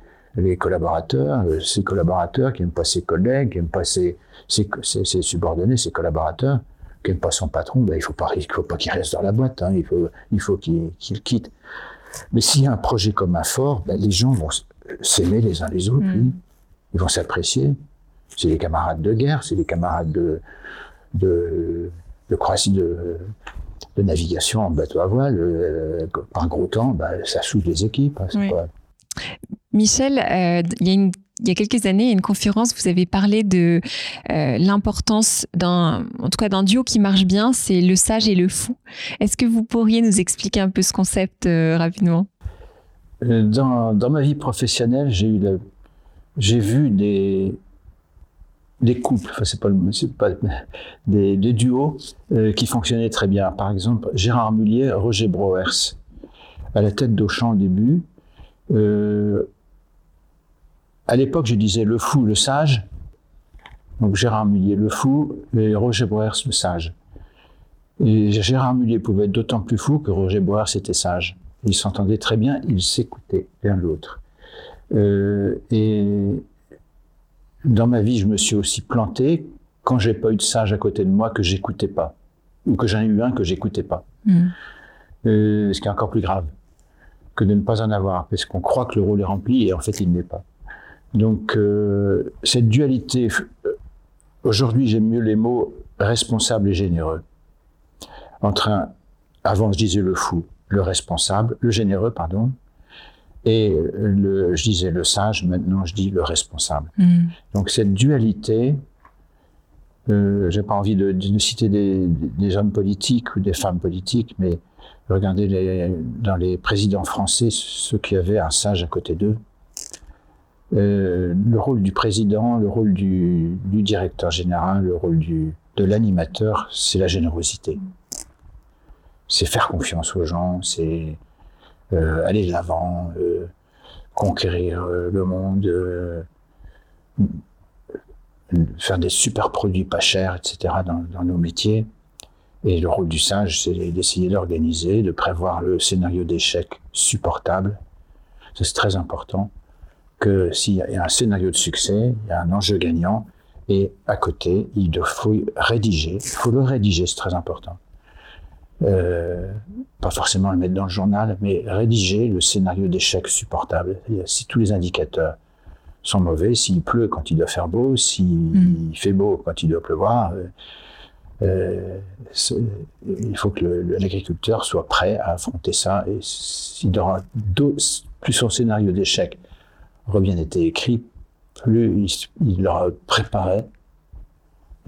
collaborateurs, euh, ses collaborateurs, qui n'aime pas ses collègues, qui n'aime pas ses, subordonnés, ses collaborateurs, qui n'aime pas son patron, ben, il il faut pas qu'il reste dans la boîte, hein, il faut, il faut qu'il quitte. Mais s'il y a un projet commun fort, ben, les gens vont s'aimer les uns les autres, mm. ils vont s'apprécier. C'est des camarades de guerre, c'est des camarades de, de, de de, de navigation en bateau à voile. Euh, par gros temps, ben, ça soude les équipes. Hein, Michel, euh, il y a une il y a quelques années, à une conférence, vous avez parlé de euh, l'importance d'un, en tout cas d'un duo qui marche bien, c'est le sage et le fou. Est-ce que vous pourriez nous expliquer un peu ce concept euh, rapidement? Dans, dans, ma vie professionnelle, j'ai eu j'ai vu des couples, enfin c'est pas, pas [laughs] des, duos qui fonctionnaient très bien. Par exemple, Gérard Mullier, Roger Broers, à la tête d'Auchan au début. Euh, à l'époque, je disais le fou, le sage. Donc Gérard Mullier, le fou, et Roger Boers, le sage. Et Gérard Mullier pouvait être d'autant plus fou que Roger Boers était sage. Ils s'entendaient très bien, ils s'écoutaient l'un l'autre. Euh, et dans ma vie, je me suis aussi planté quand j'ai pas eu de sage à côté de moi que j'écoutais pas, ou que j'en ai eu un que j'écoutais pas. Mm. Euh, ce qui est encore plus grave que de ne pas en avoir, parce qu'on croit que le rôle est rempli et en fait il n'est pas. Donc euh, cette dualité, euh, aujourd'hui j'aime mieux les mots responsable et généreux. Entre un, avant je disais le fou, le responsable, le généreux, pardon, et le, je disais le sage, maintenant je dis le responsable. Mm. Donc cette dualité, euh, j'ai pas envie de, de citer des, des, hommes politiques ou des femmes politiques, mais regardez les, dans les présidents français ceux qui avaient un sage à côté d'eux. Euh, le rôle du président, le rôle du, directeur général, le rôle de l'animateur, c'est la générosité. C'est faire confiance aux gens, c'est euh, aller de l'avant, euh, conquérir le monde, faire des super produits pas chers, etc. dans, dans nos métiers. Et le rôle du sage, c'est d'essayer d'organiser, de prévoir le scénario d'échec supportable. C'est très important que s'il y a un scénario de succès, il y a un enjeu gagnant, et à côté, il faut rédiger. Il faut le rédiger, c'est très important. Euh, pas forcément le mettre dans le journal, mais rédiger le scénario d'échec supportable. Si tous les indicateurs sont mauvais, s'il pleut quand il doit faire beau, s'il mm. fait beau quand il doit pleuvoir, euh, euh, il faut que l'agriculteur soit prêt à affronter ça. Et s'il aura plus son scénario d'échec revient été écrit, plus il, il aura préparé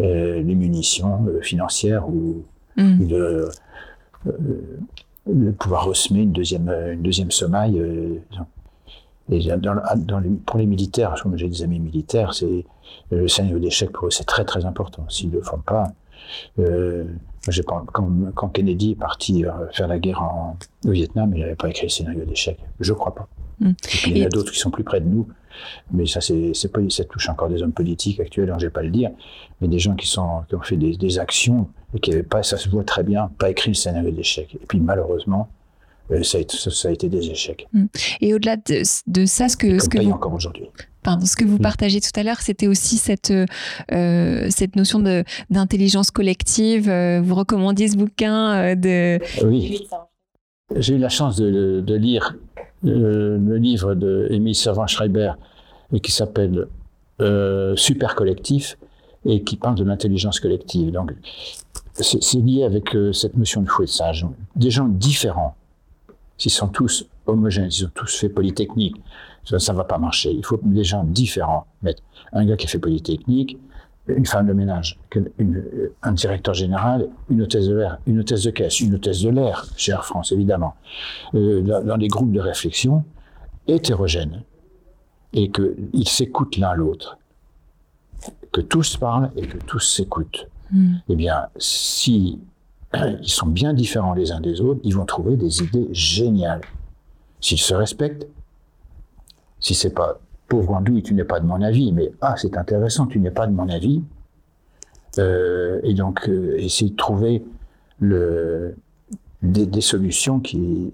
euh, les munitions euh, financières ou, mm. de, pouvoir ressemer une deuxième, une deuxième semaille. Et dans, dans les, pour les militaires, j'ai des amis militaires, c'est le scénario d'échec pour eux, c'est très très important. S'ils ne le font pas, euh, quand, quand, Kennedy est parti euh, faire la guerre en, au Vietnam, il n'avait pas écrit le scénario d'échec. Je crois pas. Mm. Et puis, il y en a d'autres qui sont plus près de nous. Mais ça, c'est, pas, ça touche encore des hommes politiques actuels, je vais pas le dire. Mais des gens qui, sont, qui ont fait des, des actions et qui n'avaient pas, ça se voit très bien, pas écrit le scénario d'échec. Et puis, malheureusement, euh, ça, a été, ça, a été, des échecs. Mm. Et au-delà de, de, ça, ce que, ce que vous... encore aujourd'hui ce que vous partagez tout à l'heure, c'était aussi cette, euh, cette notion d'intelligence collective. Euh, vous recommandiez ce bouquin de... Oui. J'ai eu la chance de, de lire le livre de Émile Servan-Schreiber qui s'appelle Super Collectif et qui parle de l'intelligence collective. Donc, c'est lié avec cette notion de fouet de sage. Des gens différents, s'ils sont tous homogènes, ils ont tous fait Polytechnique, ça ne va pas marcher. Il faut des gens différents. Mettre un gars qui a fait Polytechnique, une femme de ménage, un directeur général, une hôtesse de l'air, une hôtesse de caisse, une hôtesse de l'air, chez Air France évidemment, euh, dans des groupes de réflexion hétérogènes, et qu'ils s'écoutent l'un l'autre, que tous parlent et que tous s'écoutent. Mm. Eh bien, si [clears throat] ils sont bien différents les uns des autres, ils vont trouver des idées géniales. S'ils se respectent, si c'est pas pauvre andouille, tu n'es pas de mon avis, mais ah, c'est intéressant, tu n'es pas de mon avis. Euh, et donc, euh, essayer de trouver des, solutions qui,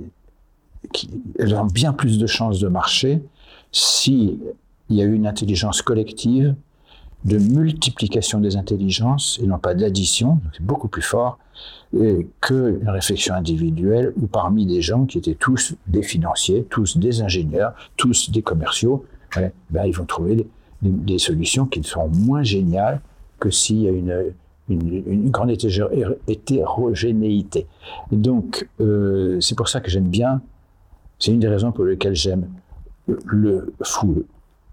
ont bien plus de chances de marcher si il y a une intelligence collective de multiplication des intelligences et non pas d'addition, c'est beaucoup plus fort qu'une réflexion individuelle ou parmi des gens qui étaient tous des financiers, tous des ingénieurs, tous des commerciaux, ben, ils vont trouver des, solutions qui sont moins géniales que s'il y a une, grande hétéro- hétérogénéité. Donc, euh, c'est pour ça que j'aime bien, c'est une des raisons pour lesquelles j'aime le fou,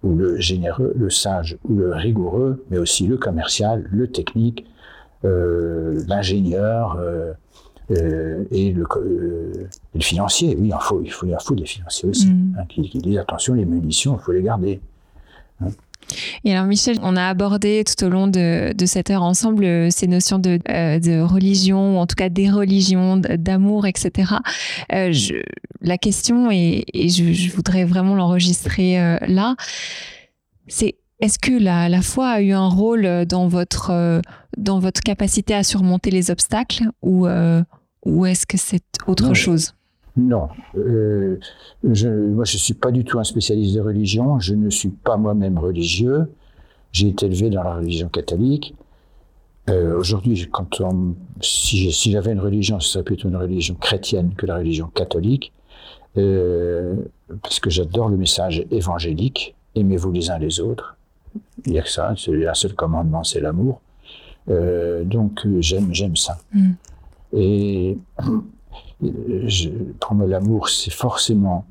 ou le généreux, le sage ou le rigoureux, mais aussi le commercial, le technique, euh, l'ingénieur euh, euh, et, le, euh, le financier. Oui, il faut, il faut, il faut des financiers aussi, Mm. hein, qui, qui disent attention, les munitions, il faut les garder. Et alors Michel, on a abordé tout au long de, de cette heure ensemble euh, ces notions de, euh, de religion, ou en tout cas des religions, d'amour, etc. Je, la question, et, et je, je voudrais vraiment l'enregistrer là, c'est est-ce que la, la foi a eu un rôle dans votre, dans votre capacité à surmonter les obstacles ou, euh, ou est-ce que c'est autre Non, chose? Non, euh, je, moi je ne suis pas du tout un spécialiste de religion, je ne suis pas moi-même religieux, j'ai été élevé dans la religion catholique. Euh, Aujourd'hui, quand on- si j'avais une religion, ce serait plutôt une religion chrétienne que la religion catholique, euh, parce que j'adore le message évangélique, aimez-vous les uns les autres, il n'y a que ça, un seul commandement, c'est l'amour. Donc j'aime j'aime ça. Mm. Et je- pour moi, l'amour, c'est forcément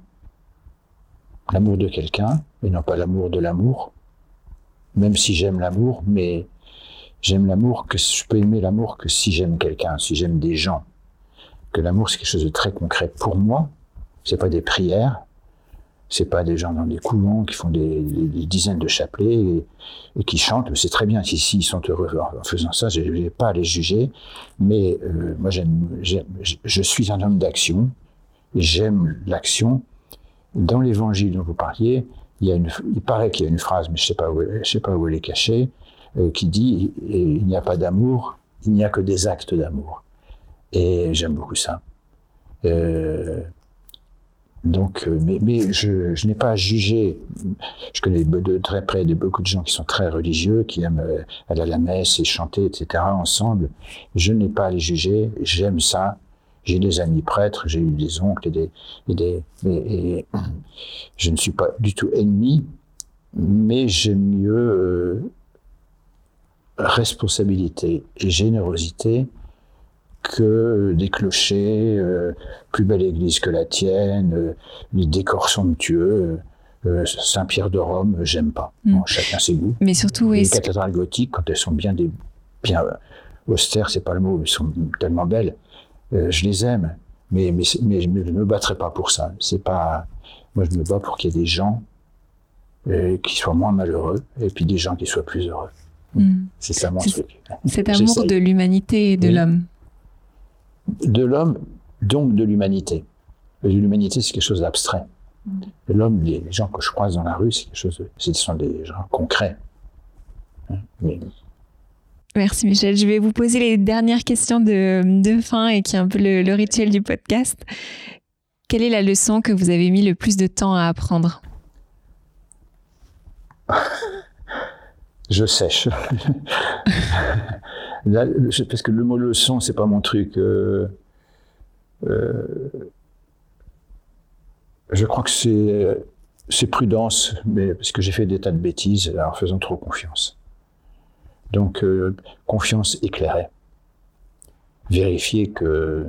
l'amour de quelqu'un, et non pas l'amour de l'amour. Même si j'aime l'amour, mais j'aime l'amour que je peux aimer l'amour que si j'aime quelqu'un, si j'aime des gens. Que l'amour, c'est quelque chose de très concret pour moi. C'est pas des prières, c'est pas des gens dans des couvents qui font des, dizaines de chapelets et, qui chantent. C'est très bien si, si ils sont heureux en faisant ça. Je n'ai pas à les juger, mais euh, moi, je- suis un homme d'action. J'aime l'action. Dans l'évangile dont vous parliez, il, y a une, paraît qu'il y a une phrase, mais je ne sais, pas où elle- je sais pas où elle est cachée, euh, qui dit Il n'y a pas d'amour, il n'y a que des actes d'amour. Et j'aime beaucoup ça. Euh, donc, euh, mais, je, n'ai pas à juger. Je connais de, très près de beaucoup de gens qui sont très religieux, qui aiment euh, aller à la messe et chanter, etc. ensemble. Je n'ai pas à les juger. J'aime ça. J'ai des amis prêtres, j'ai eu des oncles et des, et [clears throat] je ne suis pas du tout ennemi, mais j'aime mieux euh, responsabilité et générosité que des clochers, euh, plus belle église que la tienne, euh, les décors somptueux. euh, Saint-Pierre de Rome, j'aime pas. Mm. Bon, chacun ses goûts. Mais surtout, les cathédrales gothiques, quand elles sont bien, des, bien euh, austères, c'est pas le mot, elles sont tellement belles, euh, je les aime. Mais, mais, mais je ne me battrai pas pour ça. C'est pas, moi, je me bats pour qu'il y ait des gens euh, qui soient moins malheureux et puis des gens qui soient plus heureux. Mm. C'est ça mon truc. cet [laughs] amour de l'humanité et de Oui. l'homme. De l'homme, donc de l'humanité. L'humanité, c'est quelque chose d'abstrait. Et L'homme, les, les gens que je croise dans la rue, c'est quelque chose, de- ce sont des gens concrets. Hein, Mais Merci Michel. Je vais vous poser les dernières questions de, de fin et qui est un peu le, le rituel du podcast. Quelle est la leçon que vous avez mis le plus de temps à apprendre? [laughs] je sèche. [laughs] Là, parce que le mot leçon, c'est pas mon truc. euh, euh, je crois que c'est c'est prudence, mais parce que j'ai fait des tas de bêtises en faisant trop confiance. Donc euh, confiance éclairée. Vérifier que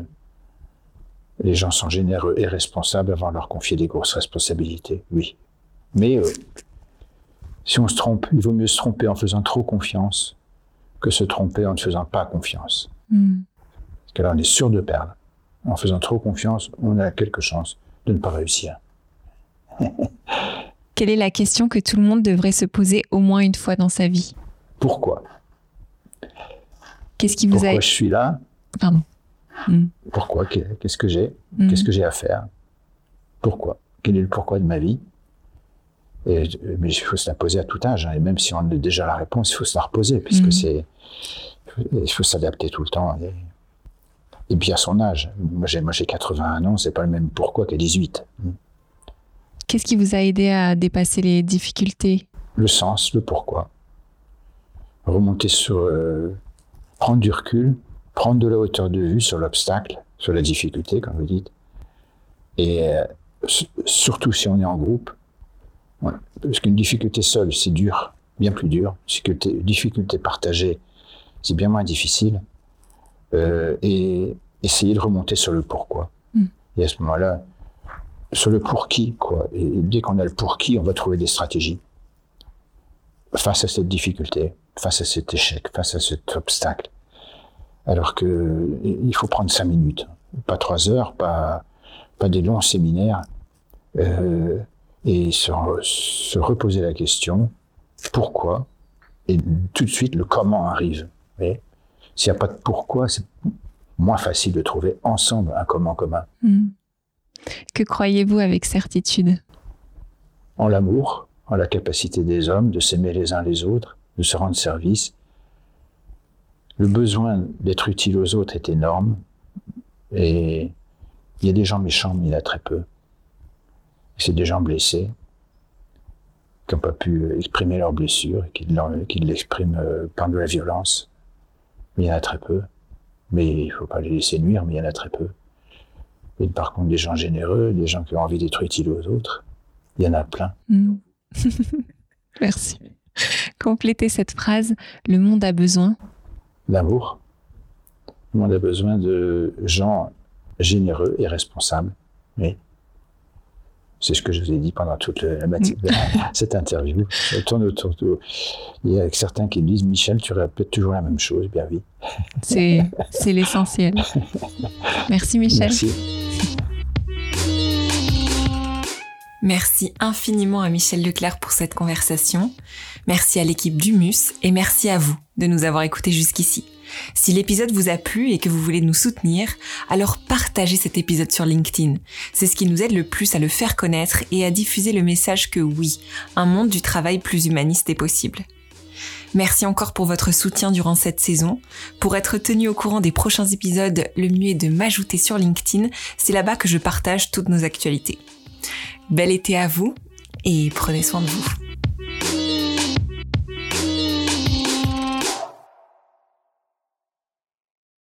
les gens sont généreux et responsables avant de leur confier des grosses responsabilités. Oui, mais euh, si on se trompe, il vaut mieux se tromper en faisant trop confiance que se tromper en ne faisant pas confiance. Hmm. Parce que là, on est sûr de perdre. En faisant trop confiance, on a quelques chances de ne pas réussir. [laughs] Quelle est la question que tout le monde devrait se poser au moins une fois dans sa vie? Pourquoi? Qu'est-ce qui vous Pourquoi a... je suis là? Pardon. Mm. Pourquoi? Qu'est-ce que j'ai? Mm. Qu'est-ce que j'ai à faire? Pourquoi? Quel est le pourquoi de ma vie? Et, Mais il faut se la poser à tout âge. hein. Et même si on a déjà la réponse, il faut se la reposer, puisque Mhm. c'est, il faut s'adapter tout le temps. Et, et puis à son âge. Moi j'ai, moi j'ai 81 ans, c'est pas le même pourquoi qu'à 18. Qu'est-ce qui vous a aidé à dépasser les difficultés? Le sens, le pourquoi. Remonter sur, euh, prendre du recul, prendre de la hauteur de vue sur l'obstacle, sur la difficulté, comme vous dites. Et euh, surtout si on est en groupe, Ouais. parce qu'une difficulté seule, c'est dur, bien plus dur. Une difficulté, partagée, c'est bien moins difficile. Euh, et essayer de remonter sur le pourquoi. Mm. Et à ce moment-là, sur le pour qui, quoi. Et dès qu'on a le pour qui, on va trouver des stratégies face à cette difficulté, face à cet échec, face à cet obstacle. Alors que il faut prendre cinq minutes, pas trois heures, pas, pas des longs séminaires, euh, et se, re- se reposer la question pourquoi, et tout de suite le comment arrive. S'il n'y a pas de pourquoi, c'est moins facile de trouver ensemble un comment commun. Mm. Que croyez-vous avec certitude? En l'amour, en la capacité des hommes de s'aimer les uns les autres, de se rendre service. Le besoin d'être utile aux autres est énorme et il y a des gens méchants, mais il y en a très peu. C'est des gens blessés qui n'ont pas pu exprimer leurs blessures et qui qui l'expriment euh, par de la violence. Mais il y en a très peu. Mais il ne faut pas les laisser nuire, mais il y en a très peu. Et par contre, des gens généreux, des gens qui ont envie d'être utiles aux autres, il y en a plein. Mm. [laughs] Merci. Complétez cette phrase. Le monde a besoin. D'amour. Le monde a besoin de gens généreux et responsables. Oui. C'est ce que je vous ai dit pendant toute le- la mati- [laughs] cette interview. Tourne autour de... Il y a certains qui me disent Michel, tu répètes toujours la même chose. Bien oui. C'est c'est l'essentiel. Merci Michel. Merci. Merci infiniment à Michel Leclerc pour cette conversation. Merci à l'équipe d'Humus et merci à vous de nous avoir écoutés jusqu'ici. Si l'épisode vous a plu et que vous voulez nous soutenir, alors partagez cet épisode sur LinkedIn. C'est ce qui nous aide le plus à le faire connaître et à diffuser le message que oui, un monde du travail plus humaniste est possible. Merci encore pour votre soutien durant cette saison. Pour être tenu au courant des prochains épisodes, le mieux est de m'ajouter sur LinkedIn. C'est là-bas que je partage toutes nos actualités. Bel été à vous et prenez soin de vous.